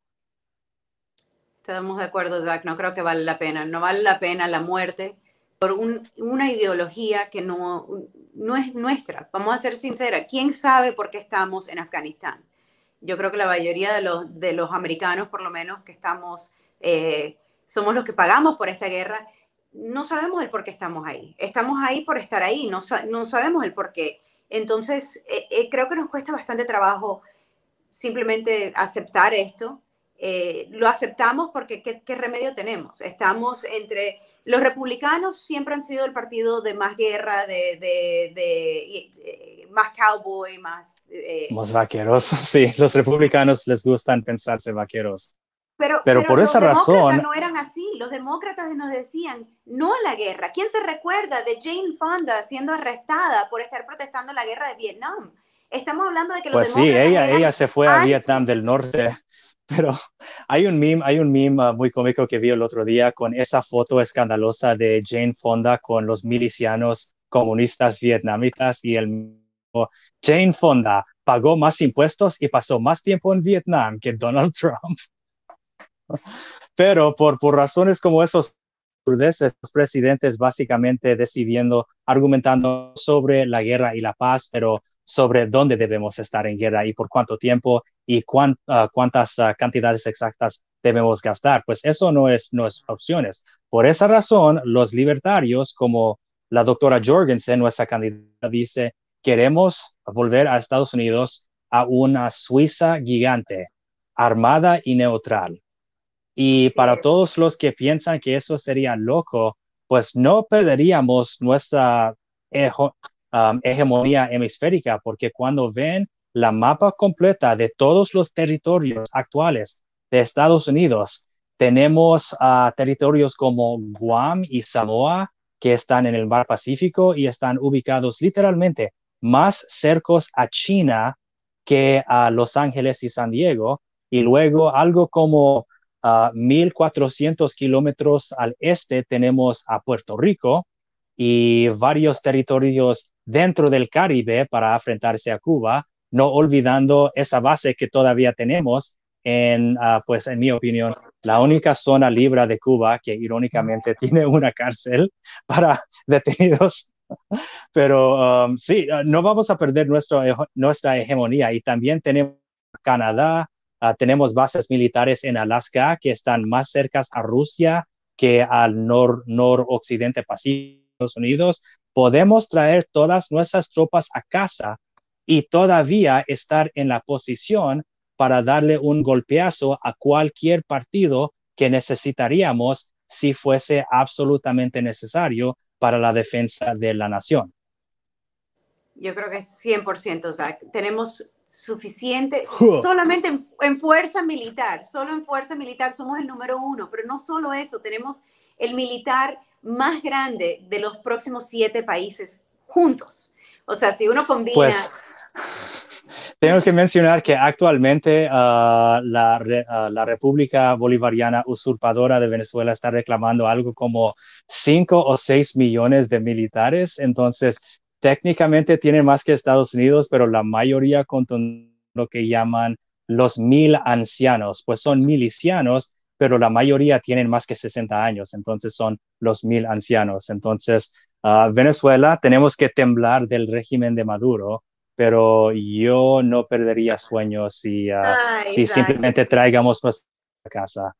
Estamos de acuerdo, Jack. No creo que vale la pena. No vale la pena la muerte por una ideología que no, no es nuestra. Vamos a ser sinceras. ¿Quién sabe por qué estamos en Afganistán? Yo creo que la mayoría de los, de los americanos, por lo menos, que estamos, eh, somos los que pagamos por esta guerra, no sabemos el por qué estamos ahí. Estamos ahí por estar ahí, no, no sabemos el por qué. Entonces, eh, eh, creo que nos cuesta bastante trabajo simplemente aceptar esto. Eh, lo aceptamos porque ¿qué, remedio tenemos? Estamos entre... Los republicanos siempre han sido el partido de más guerra, de, de, más cowboy, más... Eh, más vaqueros, [laughs] sí, los republicanos les gustan pensarse vaqueros. Pero, pero, por esa razón... no eran así, los demócratas nos decían no a la guerra. ¿Quién se recuerda de Jane Fonda siendo arrestada por estar protestando la guerra de Vietnam? Estamos hablando de que los pues sí, ella, ella se fue a Vietnam del Norte, pero [laughs] hay un meme, hay un meme ah, muy cómico que vi el otro día con esa foto escandalosa de Jane Fonda con los milicianos comunistas vietnamitas y el Jane Fonda pagó más impuestos y pasó más tiempo en Vietnam que Donald [laughs] Trump. Pero por, por razones como esos, los presidentes básicamente decidiendo, argumentando sobre la guerra y la paz, pero sobre dónde debemos estar en guerra y por cuánto tiempo y ah, cuántas ah, cantidades exactas debemos gastar. Pues eso no es, no es opciones. Por esa razón, los libertarios, como la doctora Jorgensen, nuestra candidata, dice, queremos volver a Estados Unidos a una Suiza gigante, armada y neutral. Y para todos los que piensan que eso sería loco, pues no perderíamos nuestra um, hegemonía hemisférica, porque cuando ven la mapa completa de todos los territorios actuales de Estados Unidos, tenemos uh, territorios como Guam y Samoa que están en el mar Pacífico y están ubicados literalmente más cercos a China que a Los Ángeles y San Diego. Y luego algo como a 1.400 kilómetros al este tenemos a Puerto Rico y varios territorios dentro del Caribe para enfrentarse a Cuba, no olvidando esa base que todavía tenemos en, ah, pues en mi opinión, la única zona libre de Cuba que irónicamente [laughs] tiene una cárcel para [laughs] detenidos. [laughs] Pero um, sí, ah, no vamos a perder nuestro, nuestra hegemonía y también tenemos Canadá, Ah, tenemos bases militares en Alaska que están más cercas a Rusia que al nor noroccidente Pacífico, Estados Unidos. Podemos traer todas nuestras tropas a casa y todavía estar en la posición para darle un golpeazo a cualquier partido que necesitaríamos si fuese absolutamente necesario para la defensa de la nación. Yo creo que es 100%, Zach. Tenemos suficiente, [laughs] solamente en, fuerza militar, solo en fuerza militar somos el número uno, pero no solo eso, tenemos el militar más grande de los próximos siete países juntos. O sea, si uno combina... Pues, tengo que mencionar que actualmente ah, la, ah, la, República Bolivariana Usurpadora de Venezuela está reclamando algo como cinco o seis millones de militares. Entonces, técnicamente tienen más que Estados Unidos, pero la mayoría con lo que llaman los mil ancianos, pues son milicianos, pero la mayoría tienen más que 60 años, entonces son los mil ancianos. Entonces, uh, Venezuela, tenemos que temblar del régimen de Maduro, pero yo no perdería sueños si, uh, si simplemente traigamos pues a casa,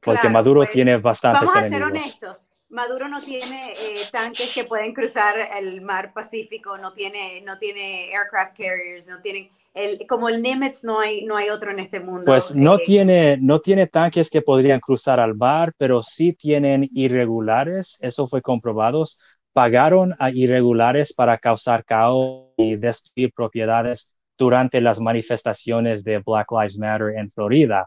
porque Maduro pues, tiene bastantes vamos a Ser honestos. Maduro no tiene eh, tanques que pueden cruzar el mar Pacífico, no tiene, no tiene aircraft carriers, no tienen, el, como el Nimitz no hay, no hay otro en este mundo. Pues no, eh, tiene, no tiene tanques que podrían cruzar al mar, pero sí tienen irregulares, eso fue comprobado. Pagaron a irregulares para causar caos y destruir propiedades durante las manifestaciones de Black Lives Matter en Florida.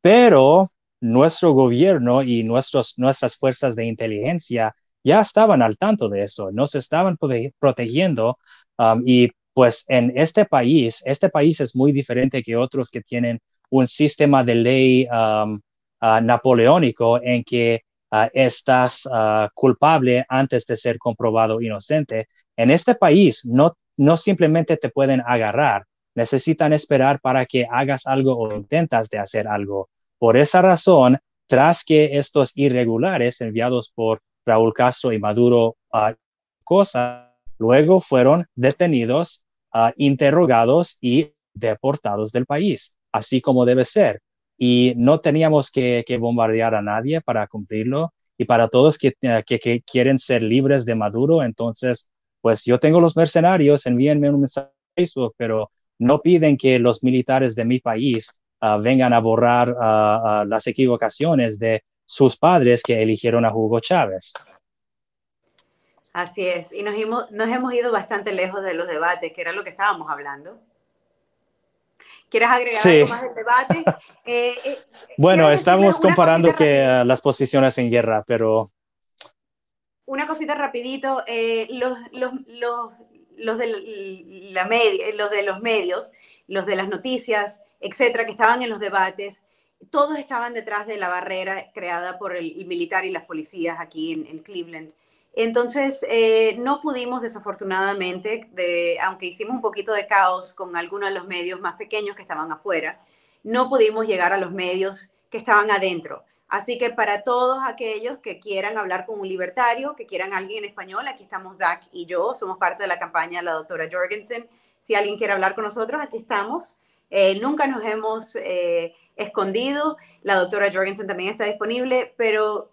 Pero nuestro gobierno y nuestros, nuestras fuerzas de inteligencia ya estaban al tanto de eso, nos estaban protegiendo um, y pues en este país, este país es muy diferente que otros que tienen un sistema de ley uh, napoleónico en que uh, estás uh, culpable antes de ser comprobado inocente. En este país no, no simplemente te pueden agarrar, necesitan esperar para que hagas algo o intentas de hacer algo. Por esa razón, tras que estos irregulares enviados por Raúl Castro y Maduro a Cosa luego fueron detenidos, interrogados y deportados del país, así como debe ser. Y no teníamos que, bombardear a nadie para cumplirlo. Y para todos que, que, quieren ser libres de Maduro, entonces, pues yo tengo los mercenarios, envíenme un mensaje a Facebook, pero no piden que los militares de mi país Ah, vengan a borrar ah, ah, las equivocaciones de sus padres que eligieron a Hugo Chávez. Así es, y nos hemos, nos hemos ido bastante lejos de los debates, que era lo que estábamos hablando. ¿Quieres agregar algo más del debate? [laughs] Eh, eh, bueno, estamos comparando que las posiciones en guerra, pero... Una cosita rapidito, eh, los, los, los, los, de la media, los de los medios, los de las noticias, etcétera, que estaban en los debates, todos estaban detrás de la barrera creada por el, militar y las policías aquí en, Cleveland. Entonces, eh, no pudimos desafortunadamente, de, aunque hicimos un poquito de caos con algunos de los medios más pequeños que estaban afuera, no pudimos llegar a los medios que estaban adentro. Así que para todos aquellos que quieran hablar con un libertario, que quieran alguien en español, aquí estamos Zach y yo, somos parte de la campaña de la doctora Jorgensen. Si alguien quiere hablar con nosotros, aquí estamos. Eh, nunca nos hemos eh, escondido. La doctora Jorgensen también está disponible, pero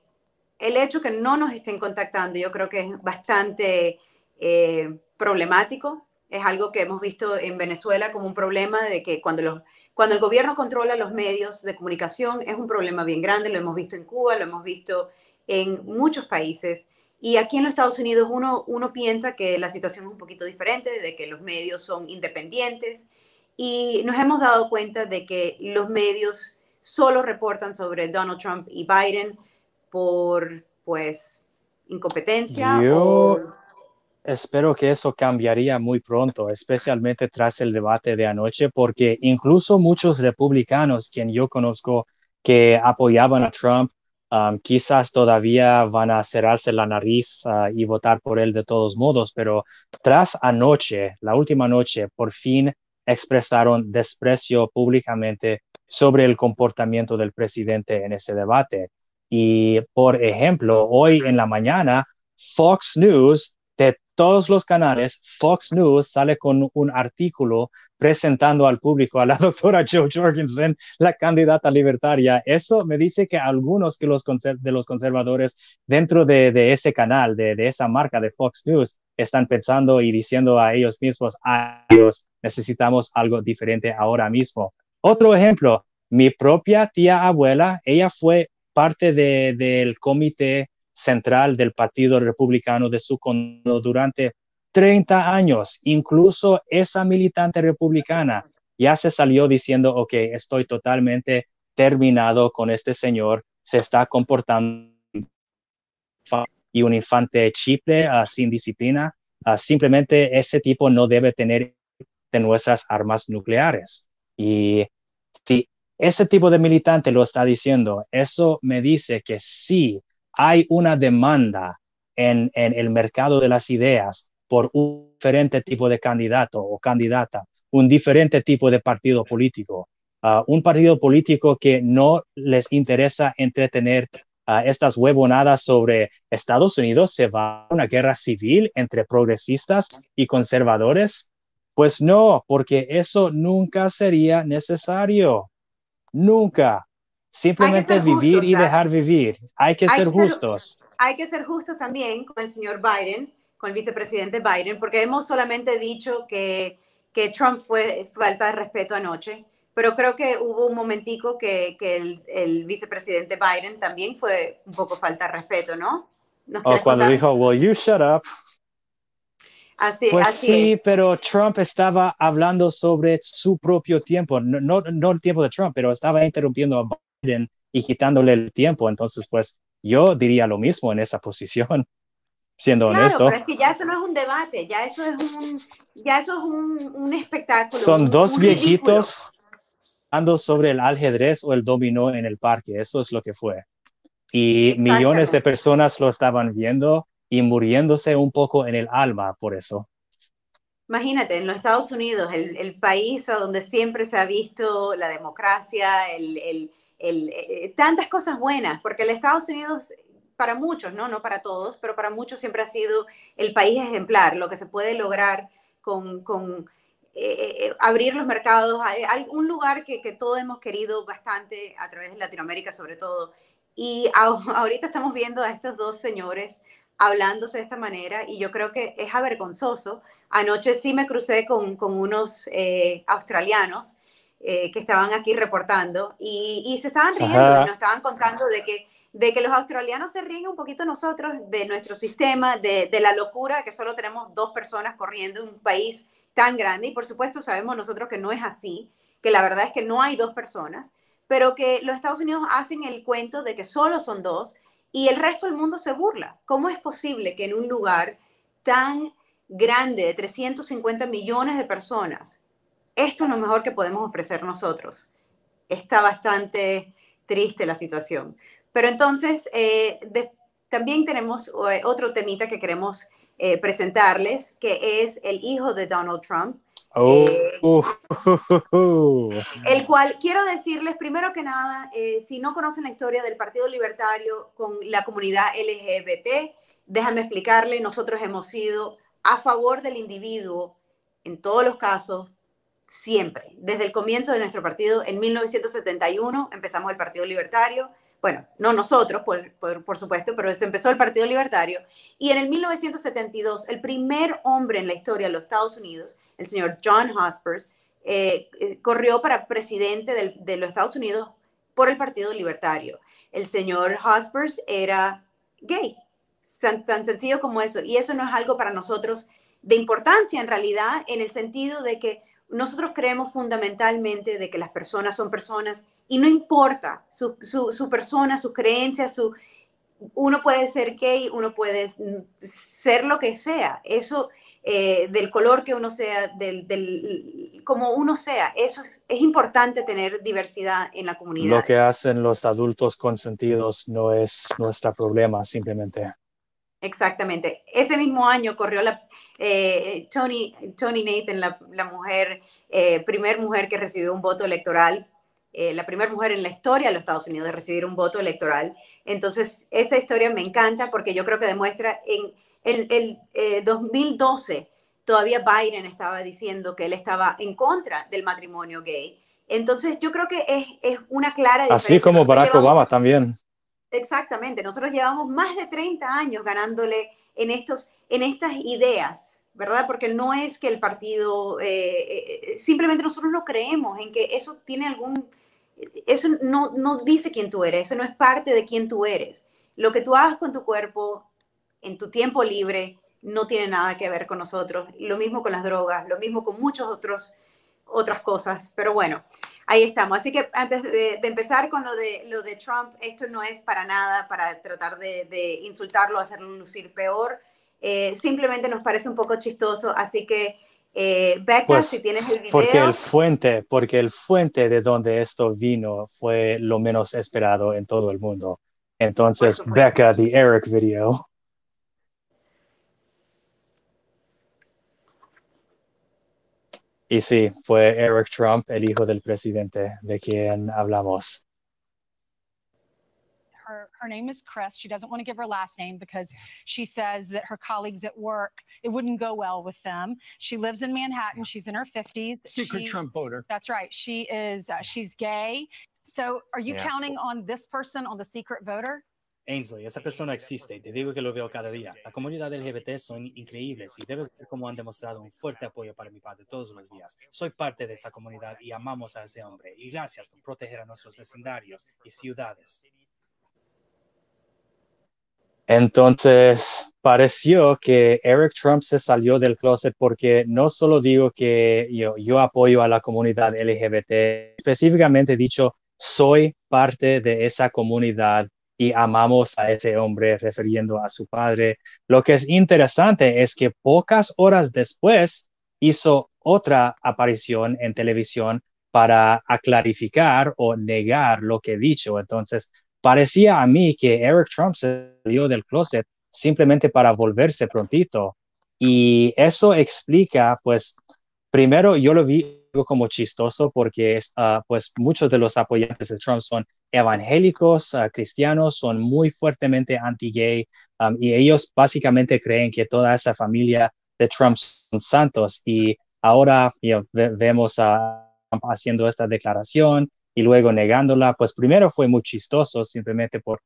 el hecho que no nos estén contactando yo creo que es bastante eh, problemático. Es algo que hemos visto en Venezuela como un problema de que cuando, el gobierno controla los medios de comunicación es un problema bien grande. Lo hemos visto en Cuba, lo hemos visto en muchos países. Y aquí en los Estados Unidos uno piensa que la situación es un poquito diferente, de que los medios son independientes y nos hemos dado cuenta de que los medios solo reportan sobre Donald Trump y Biden por, pues, incompetencia. Yo espero que eso cambiaría muy pronto, especialmente tras el debate de anoche, porque incluso muchos republicanos, quien yo conozco, que apoyaban a Trump, um, quizás todavía van a cerrarse la nariz uh, y votar por él de todos modos, pero tras anoche, la última noche, por fin expresaron desprecio públicamente sobre el comportamiento del presidente en ese debate. Y, por ejemplo, hoy en la mañana, Fox News, de todos los canales, Fox News sale con un artículo presentando al público a la [laughs] doctora Joe Jorgensen, la candidata libertaria. Eso me dice que algunos que los de los conservadores dentro de, ese canal, de, esa marca de Fox News, están pensando y diciendo a ellos mismos, necesitamos algo diferente ahora mismo. Otro ejemplo, mi propia tía abuela, ella fue parte del comité central del Partido Republicano de su condado durante 30 años. Incluso esa militante republicana ya se salió diciendo, ok, estoy totalmente terminado con este señor, se está comportando y un infante chiple uh, sin disciplina. Uh, simplemente ese tipo no debe tener de nuestras armas nucleares. Y si ese tipo de militante lo está diciendo, eso me dice que sí hay una demanda en, en el mercado de las ideas por un diferente tipo de candidato o candidata, un diferente tipo de partido político, uh, un partido político que no les interesa entretener a estas huevonadas sobre Estados Unidos se va a una guerra civil entre progresistas y conservadores? Pues no, porque eso nunca sería necesario. Nunca. Simplemente vivir y dejar vivir. Hay que ser justos. hay que ser justos también con el señor Biden, con el vicepresidente Biden, porque hemos solamente dicho que, que Trump fue falta de respeto anoche pero creo que hubo un momentico que, que el, el, vicepresidente Biden también fue un poco falta de respeto, ¿no? Cuando dijo, well, you shut up. Así, pues así sí, es. pero Trump estaba hablando sobre su propio tiempo, no, no, no, el tiempo de Trump, pero estaba interrumpiendo a Biden y quitándole el tiempo. Entonces, pues yo diría lo mismo en esa posición, [laughs] siendo claro, honesto. Pero es que ya eso no es un debate, ya eso es un, ya eso es un, un espectáculo. Son un, dos un viejitos ridículo sobre el ajedrez o el dominó en el parque. Eso es lo que fue. Y millones de personas lo estaban viendo y muriéndose un poco en el alma por eso. Imagínate, en los Estados Unidos, el, el país donde siempre se ha visto la democracia, el, el, eh, tantas cosas buenas, porque el Estados Unidos, para muchos, ¿no? no para todos, pero para muchos siempre ha sido el país ejemplar, lo que se puede lograr con, con eh, eh, abrir los mercados, un lugar que, que todos hemos querido bastante a través de Latinoamérica sobre todo. Y ahorita estamos viendo a estos dos señores hablándose de esta manera y yo creo que es avergonzoso. Anoche sí me crucé con, con unos eh, australianos eh, que estaban aquí reportando y, y, se estaban riendo y nos estaban contando de que de que los australianos se ríen un poquito nosotros de nuestro sistema, de, de la locura que solo tenemos dos personas corriendo en un país tan grande. Y por supuesto sabemos nosotros que no es así, que la verdad es que no hay dos personas, pero que los Estados Unidos hacen el cuento de que solo son dos y el resto del mundo se burla. ¿Cómo es posible que en un lugar tan grande de 350 millones de personas, esto es lo mejor que podemos ofrecer nosotros? Está bastante triste la situación. Pero entonces, eh, también tenemos eh, otro temita que queremos eh, presentarles, que es el hijo de Donald Trump. Oh. [laughs] el cual quiero decirles primero que nada, si no conocen la historia del Partido Libertario con la comunidad LGBT, déjame explicarle, nosotros hemos sido a favor del individuo en todos los casos, siempre. Desde el comienzo de nuestro partido, en 1971, empezamos el Partido Libertario. Bueno, no nosotros, por, por, supuesto, pero se empezó el Partido Libertario. Y en el 1972, el primer hombre en la historia de los Estados Unidos, el señor John Hospers, eh, eh, corrió para presidente de los Estados Unidos por el Partido Libertario. El señor Hospers era gay, tan, tan sencillo como eso. Y eso no es algo para nosotros de importancia en realidad, en el sentido de que nosotros creemos fundamentalmente de que las personas son personas y no importa su, su, persona, sus creencias, su, uno puede ser gay, uno puede ser lo que sea, eso eh, del color que uno sea, del, como uno sea, eso es importante tener diversidad en la comunidad. Lo que hacen los adultos consentidos no es nuestro problema, simplemente. Exactamente. Ese mismo año corrió la eh, Tony, Tony Nathan, la, mujer, eh, primer mujer que recibió un voto electoral, eh, la primera mujer en la historia de los Estados Unidos de recibir un voto electoral. Entonces, esa historia me encanta porque yo creo que demuestra en el, 2012 todavía Biden estaba diciendo que él estaba en contra del matrimonio gay. Entonces, yo creo que es, es una clara diferencia. Así como Barack Obama también. Exactamente, nosotros llevamos más de 30 años ganándole en, estos, en estas ideas, ¿verdad? Porque no es que el partido, eh, eh, simplemente nosotros no creemos en que eso tiene algún, eso no, no dice quién tú eres, eso no es parte de quién tú eres. Lo que tú hagas con tu cuerpo en tu tiempo libre no tiene nada que ver con nosotros. Lo mismo con las drogas, lo mismo con otros otras cosas, pero bueno, ahí estamos. Así que antes de, empezar con lo de, lo de Trump, esto no es para nada para tratar de, de insultarlo, hacerlo lucir peor. Eh, simplemente nos parece un poco chistoso, así que eh, Becca, pues, si tienes el video. Porque el fuente, porque el fuente de donde esto vino fue lo menos esperado en todo el mundo. Entonces, Becca, the Eric video. Y sí, fue Eric Trump, el hijo del presidente, de quien hablamos. Her, her name is Chris. She doesn't want to give her last name because she says that her colleagues at work, it wouldn't go well with them. She lives in Manhattan. She's in her 50s. Secret she, Trump voter. That's right. She is, uh, she's gay. So are you yeah. counting on this person, on the secret voter? Ainsley, esa persona existe y te digo que lo veo cada día. La comunidad LGBT son increíbles y debes ver cómo han demostrado un fuerte apoyo para mi padre todos los días. Soy parte de esa comunidad y amamos a ese hombre. Y gracias por proteger a nuestros vecindarios y ciudades. Entonces, pareció que Eric Trump se salió del closet porque no solo digo que yo, yo apoyo a la comunidad LGBT, específicamente dicho, soy parte de esa comunidad y amamos a ese hombre refiriendo a su padre. Lo que es interesante es que pocas horas después hizo otra aparición en televisión para aclarificar o negar lo que he dicho. Entonces, parecía a mí que Eric Trump salió del closet simplemente para volverse prontito. Y eso explica, pues, primero yo lo vi como chistoso porque uh, pues muchos de los apoyantes de Trump son evangélicos, uh, cristianos, son muy fuertemente anti-gay um, y ellos básicamente creen que toda esa familia de Trump son santos. Y ahora you know, ve vemos a Trump haciendo esta declaración y luego negándola, pues primero fue muy chistoso simplemente por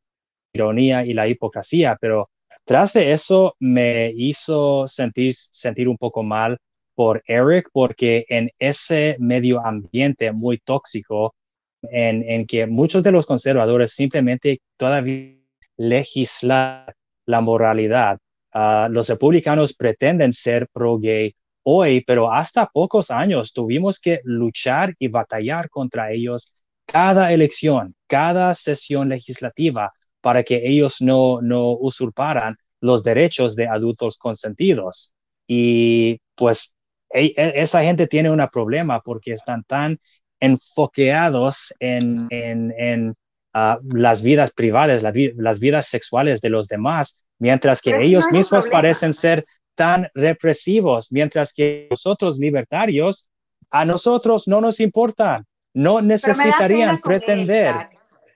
ironía y la hipocresía, pero tras de eso me hizo sentir, sentir un poco mal por Eric, porque en ese medio ambiente muy tóxico, en, en, que muchos de los conservadores simplemente todavía legislar la moralidad. Ah, los republicanos pretenden ser pro-gay hoy, pero hasta pocos años tuvimos que luchar y batallar contra ellos cada elección, cada sesión legislativa para que ellos no, no usurparan los derechos de adultos consentidos. Y pues esa gente tiene un problema porque están tan enfoqueados en, en, ah, las vidas privadas, las vidas sexuales de los demás, mientras que ellos mismos parecen ser tan represivos, mientras que nosotros libertarios, a nosotros no nos importa, no necesitarían pretender.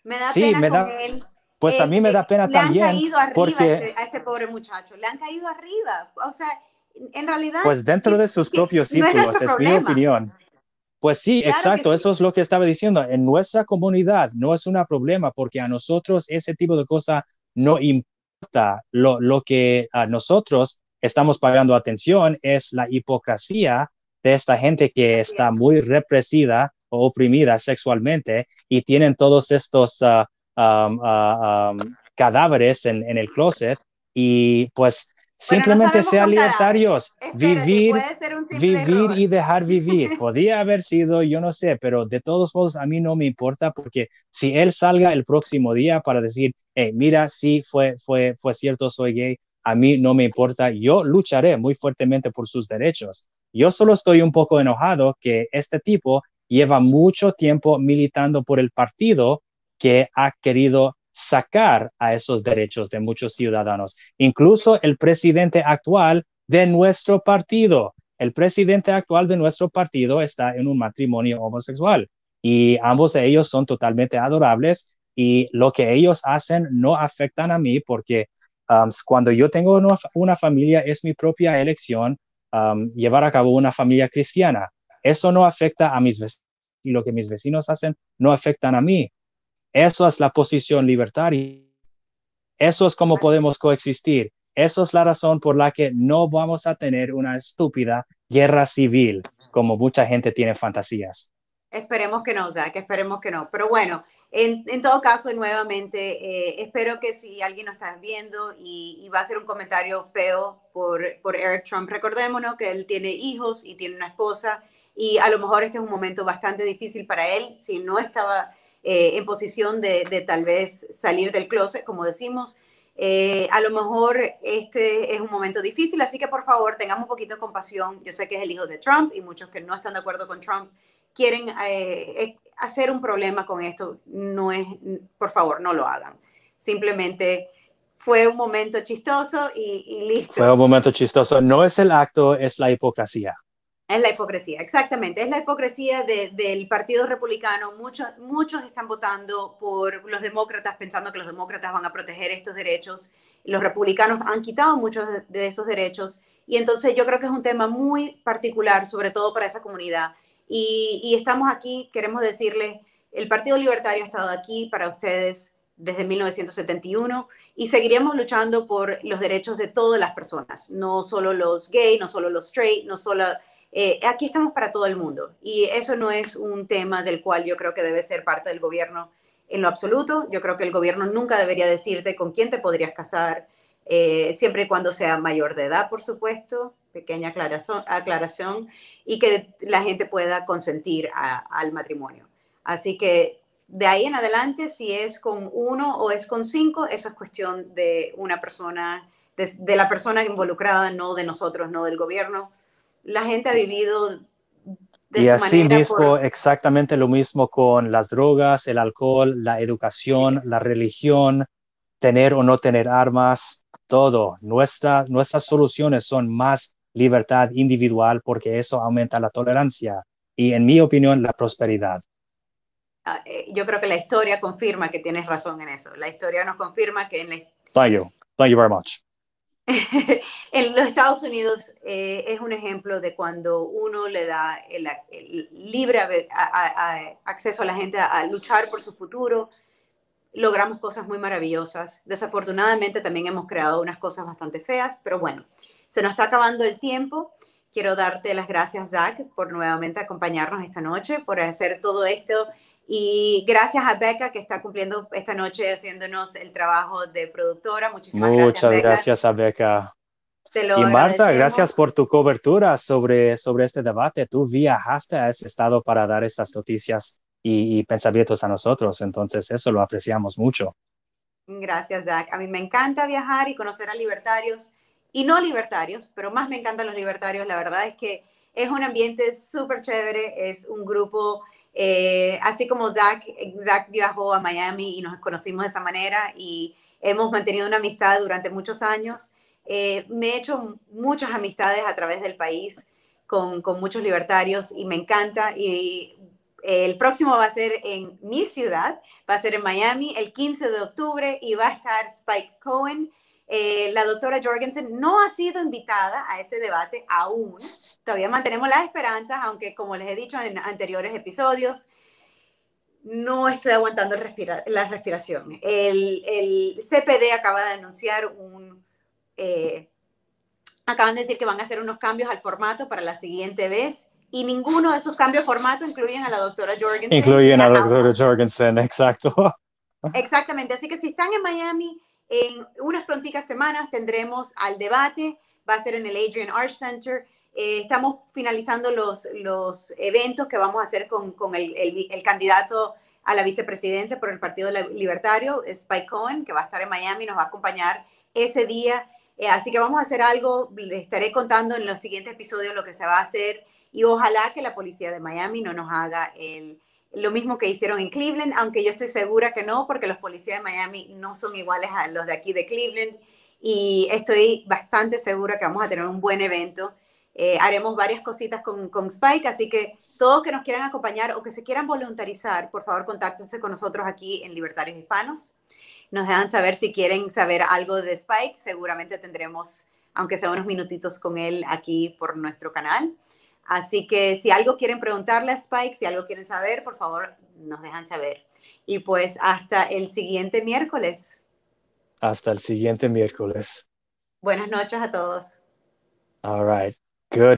me da sí, me da, Pues a mí me da pena también. Han caído arriba porque, este, a, este, pobre muchacho, le han caído arriba. O sea, en realidad. Pues dentro de sus propios círculos, es, mi opinión. Pues sí, exacto, eso es lo que estaba diciendo. En nuestra comunidad no es un problema porque a nosotros ese tipo de cosa no importa. Lo, lo que a nosotros estamos pagando atención es la hipocresía de esta gente que está muy represida o oprimida sexualmente y tienen todos estos ah, ah, cadáveres en, en, el closet y pues Simplemente sean libertarios, vivir, vivir y dejar [laughs] vivir. Podría haber sido, yo no sé, pero de todos modos a mí no me importa porque si él salga el próximo día para decir, hey, mira, sí, fue, fue, fue cierto, soy gay, a mí no me importa, yo lucharé muy fuertemente por sus derechos. Yo solo estoy un poco enojado que este tipo lleva mucho tiempo militando por el partido que ha querido sacar a esos derechos de muchos ciudadanos, incluso el presidente actual de nuestro partido. El presidente actual de nuestro partido está en un matrimonio homosexual y ambos de ellos son totalmente adorables y lo que ellos hacen no afectan a mí porque um, cuando yo tengo una, familia es mi propia elección um, llevar a cabo una familia cristiana. Eso no afecta a mis vecinos y lo que mis vecinos hacen no afectan a mí. Eso es la posición libertaria. Eso es como podemos coexistir. Eso es la razón por la que no vamos a tener una estúpida guerra civil como mucha gente tiene fantasías. Esperemos que no, Zach, esperemos que no. Pero bueno, en, en todo caso, nuevamente, eh, espero que si alguien nos está viendo y, va a hacer un comentario feo por, por Eric Trump, recordémonos que él tiene hijos y tiene una esposa y a lo mejor este es un momento bastante difícil para él. Si no estaba eh, en posición de, tal vez salir del closet, como decimos. Eh, a lo mejor este es un momento difícil, así que por favor tengamos un poquito de compasión. Yo sé que es el hijo de Trump y muchos que no están de acuerdo con Trump quieren eh, hacer un problema con esto. No es, por favor, no lo hagan. Simplemente fue un momento chistoso y, y listo. Fue un momento chistoso. No es el acto, es la hipocresía. Es la hipocresía, exactamente. Es la hipocresía del Partido Republicano. Muchos, muchos están votando por los demócratas pensando que los demócratas van a proteger estos derechos. Los republicanos han quitado muchos de, esos derechos. Y entonces yo creo que es un tema muy particular, sobre todo para esa comunidad. Y, y estamos aquí, queremos decirles, el Partido Libertario ha estado aquí para ustedes desde 1971 y seguiremos luchando por los derechos de todas las personas, no solo los gay, no solo los straight, no solo eh, aquí estamos para todo el mundo y eso no es un tema del cual yo creo que debe ser parte del gobierno en lo absoluto. Yo creo que el gobierno nunca debería decirte con quién te podrías casar, eh, siempre y cuando sea mayor de edad, por supuesto, pequeña aclaración, y que la gente pueda consentir al matrimonio. Así que de ahí en adelante, si es con uno o es con cinco, eso es cuestión de una persona, de la persona involucrada, no de nosotros, no del gobierno la gente ha vivido de y así mismo exactamente lo mismo con las drogas, el alcohol, la educación, la religión, tener o no tener armas, todo. Nuestra, nuestras soluciones son más libertad individual porque eso aumenta la tolerancia y, en mi opinión, la prosperidad. Ah, eh, yo creo que la historia confirma que tienes razón en eso. La historia nos confirma que en la... Thank you. Thank you very much. [laughs] en los Estados Unidos eh, es un ejemplo de cuando uno le da el, libre acceso a la gente a, luchar por su futuro, logramos cosas muy maravillosas. Desafortunadamente también hemos creado unas cosas bastante feas, pero bueno, se nos está acabando el tiempo. Quiero darte las gracias, Zach, por nuevamente acompañarnos esta noche, por hacer todo esto Y gracias a Becca que está cumpliendo esta noche haciéndonos el trabajo de productora. Muchísimas Muchas gracias, gracias, a. Te lo Y Marta, gracias por tu cobertura sobre, sobre este debate. Tú viajaste a ese estado para dar estas noticias y, y pensamientos a nosotros, entonces eso lo apreciamos mucho. Gracias, Zach. A mí me encanta viajar y conocer a libertarios y no libertarios, pero más me encantan los libertarios. La verdad es que es un ambiente súper chévere, es un grupo, eh, así como Zach, Zach viajó a Miami y nos conocimos de esa manera y hemos mantenido una amistad durante muchos años. Eh, me he hecho muchas amistades a través del país con, con muchos libertarios y me encanta. Y el próximo va a ser en mi ciudad, va a ser en Miami el 15 de octubre y va a estar Spike Cohen. Eh, la doctora Jorgensen no ha sido invitada a ese debate aún. Todavía mantenemos las esperanzas, aunque como les he dicho en anteriores episodios, no estoy aguantando respira la respiración. El, el, CPD acaba de anunciar un... Eh, acaban de decir que van a hacer unos cambios al formato para la siguiente vez y ninguno de esos cambios de formato incluyen a la doctora Jorgensen. Incluyen a la doctora Jorgensen, [laughs] exacto. Exactamente, así que si están en Miami, en unas pronticas semanas tendremos al debate, va a ser en el Adrian Arch Center. Eh, estamos finalizando los, los eventos que vamos a hacer con, con el, el, el, candidato a la vicepresidencia por el Partido Libertario, Spike Cohen, que va a estar en Miami, nos va a acompañar ese día. Eh, así que vamos a hacer algo, les estaré contando en los siguientes episodios lo que se va a hacer y ojalá que la policía de Miami no nos haga el, lo mismo que hicieron en Cleveland, aunque yo estoy segura que no, porque los policías de Miami no son iguales a los de aquí de Cleveland y estoy bastante segura que vamos a tener un buen evento. Eh, haremos varias cositas con, con, Spike, así que todos que nos quieran acompañar o que se quieran voluntarizar, por favor, contáctense con nosotros aquí en Libertarios Hispanos. Nos dejan saber si quieren saber algo de Spike. Seguramente tendremos, aunque sea unos minutitos con él aquí por nuestro canal. Así que si algo quieren preguntarle a Spike, si algo quieren saber, por favor, nos dejan saber. Y pues hasta el siguiente miércoles. Hasta el siguiente miércoles. Buenas noches a todos. All right. Good.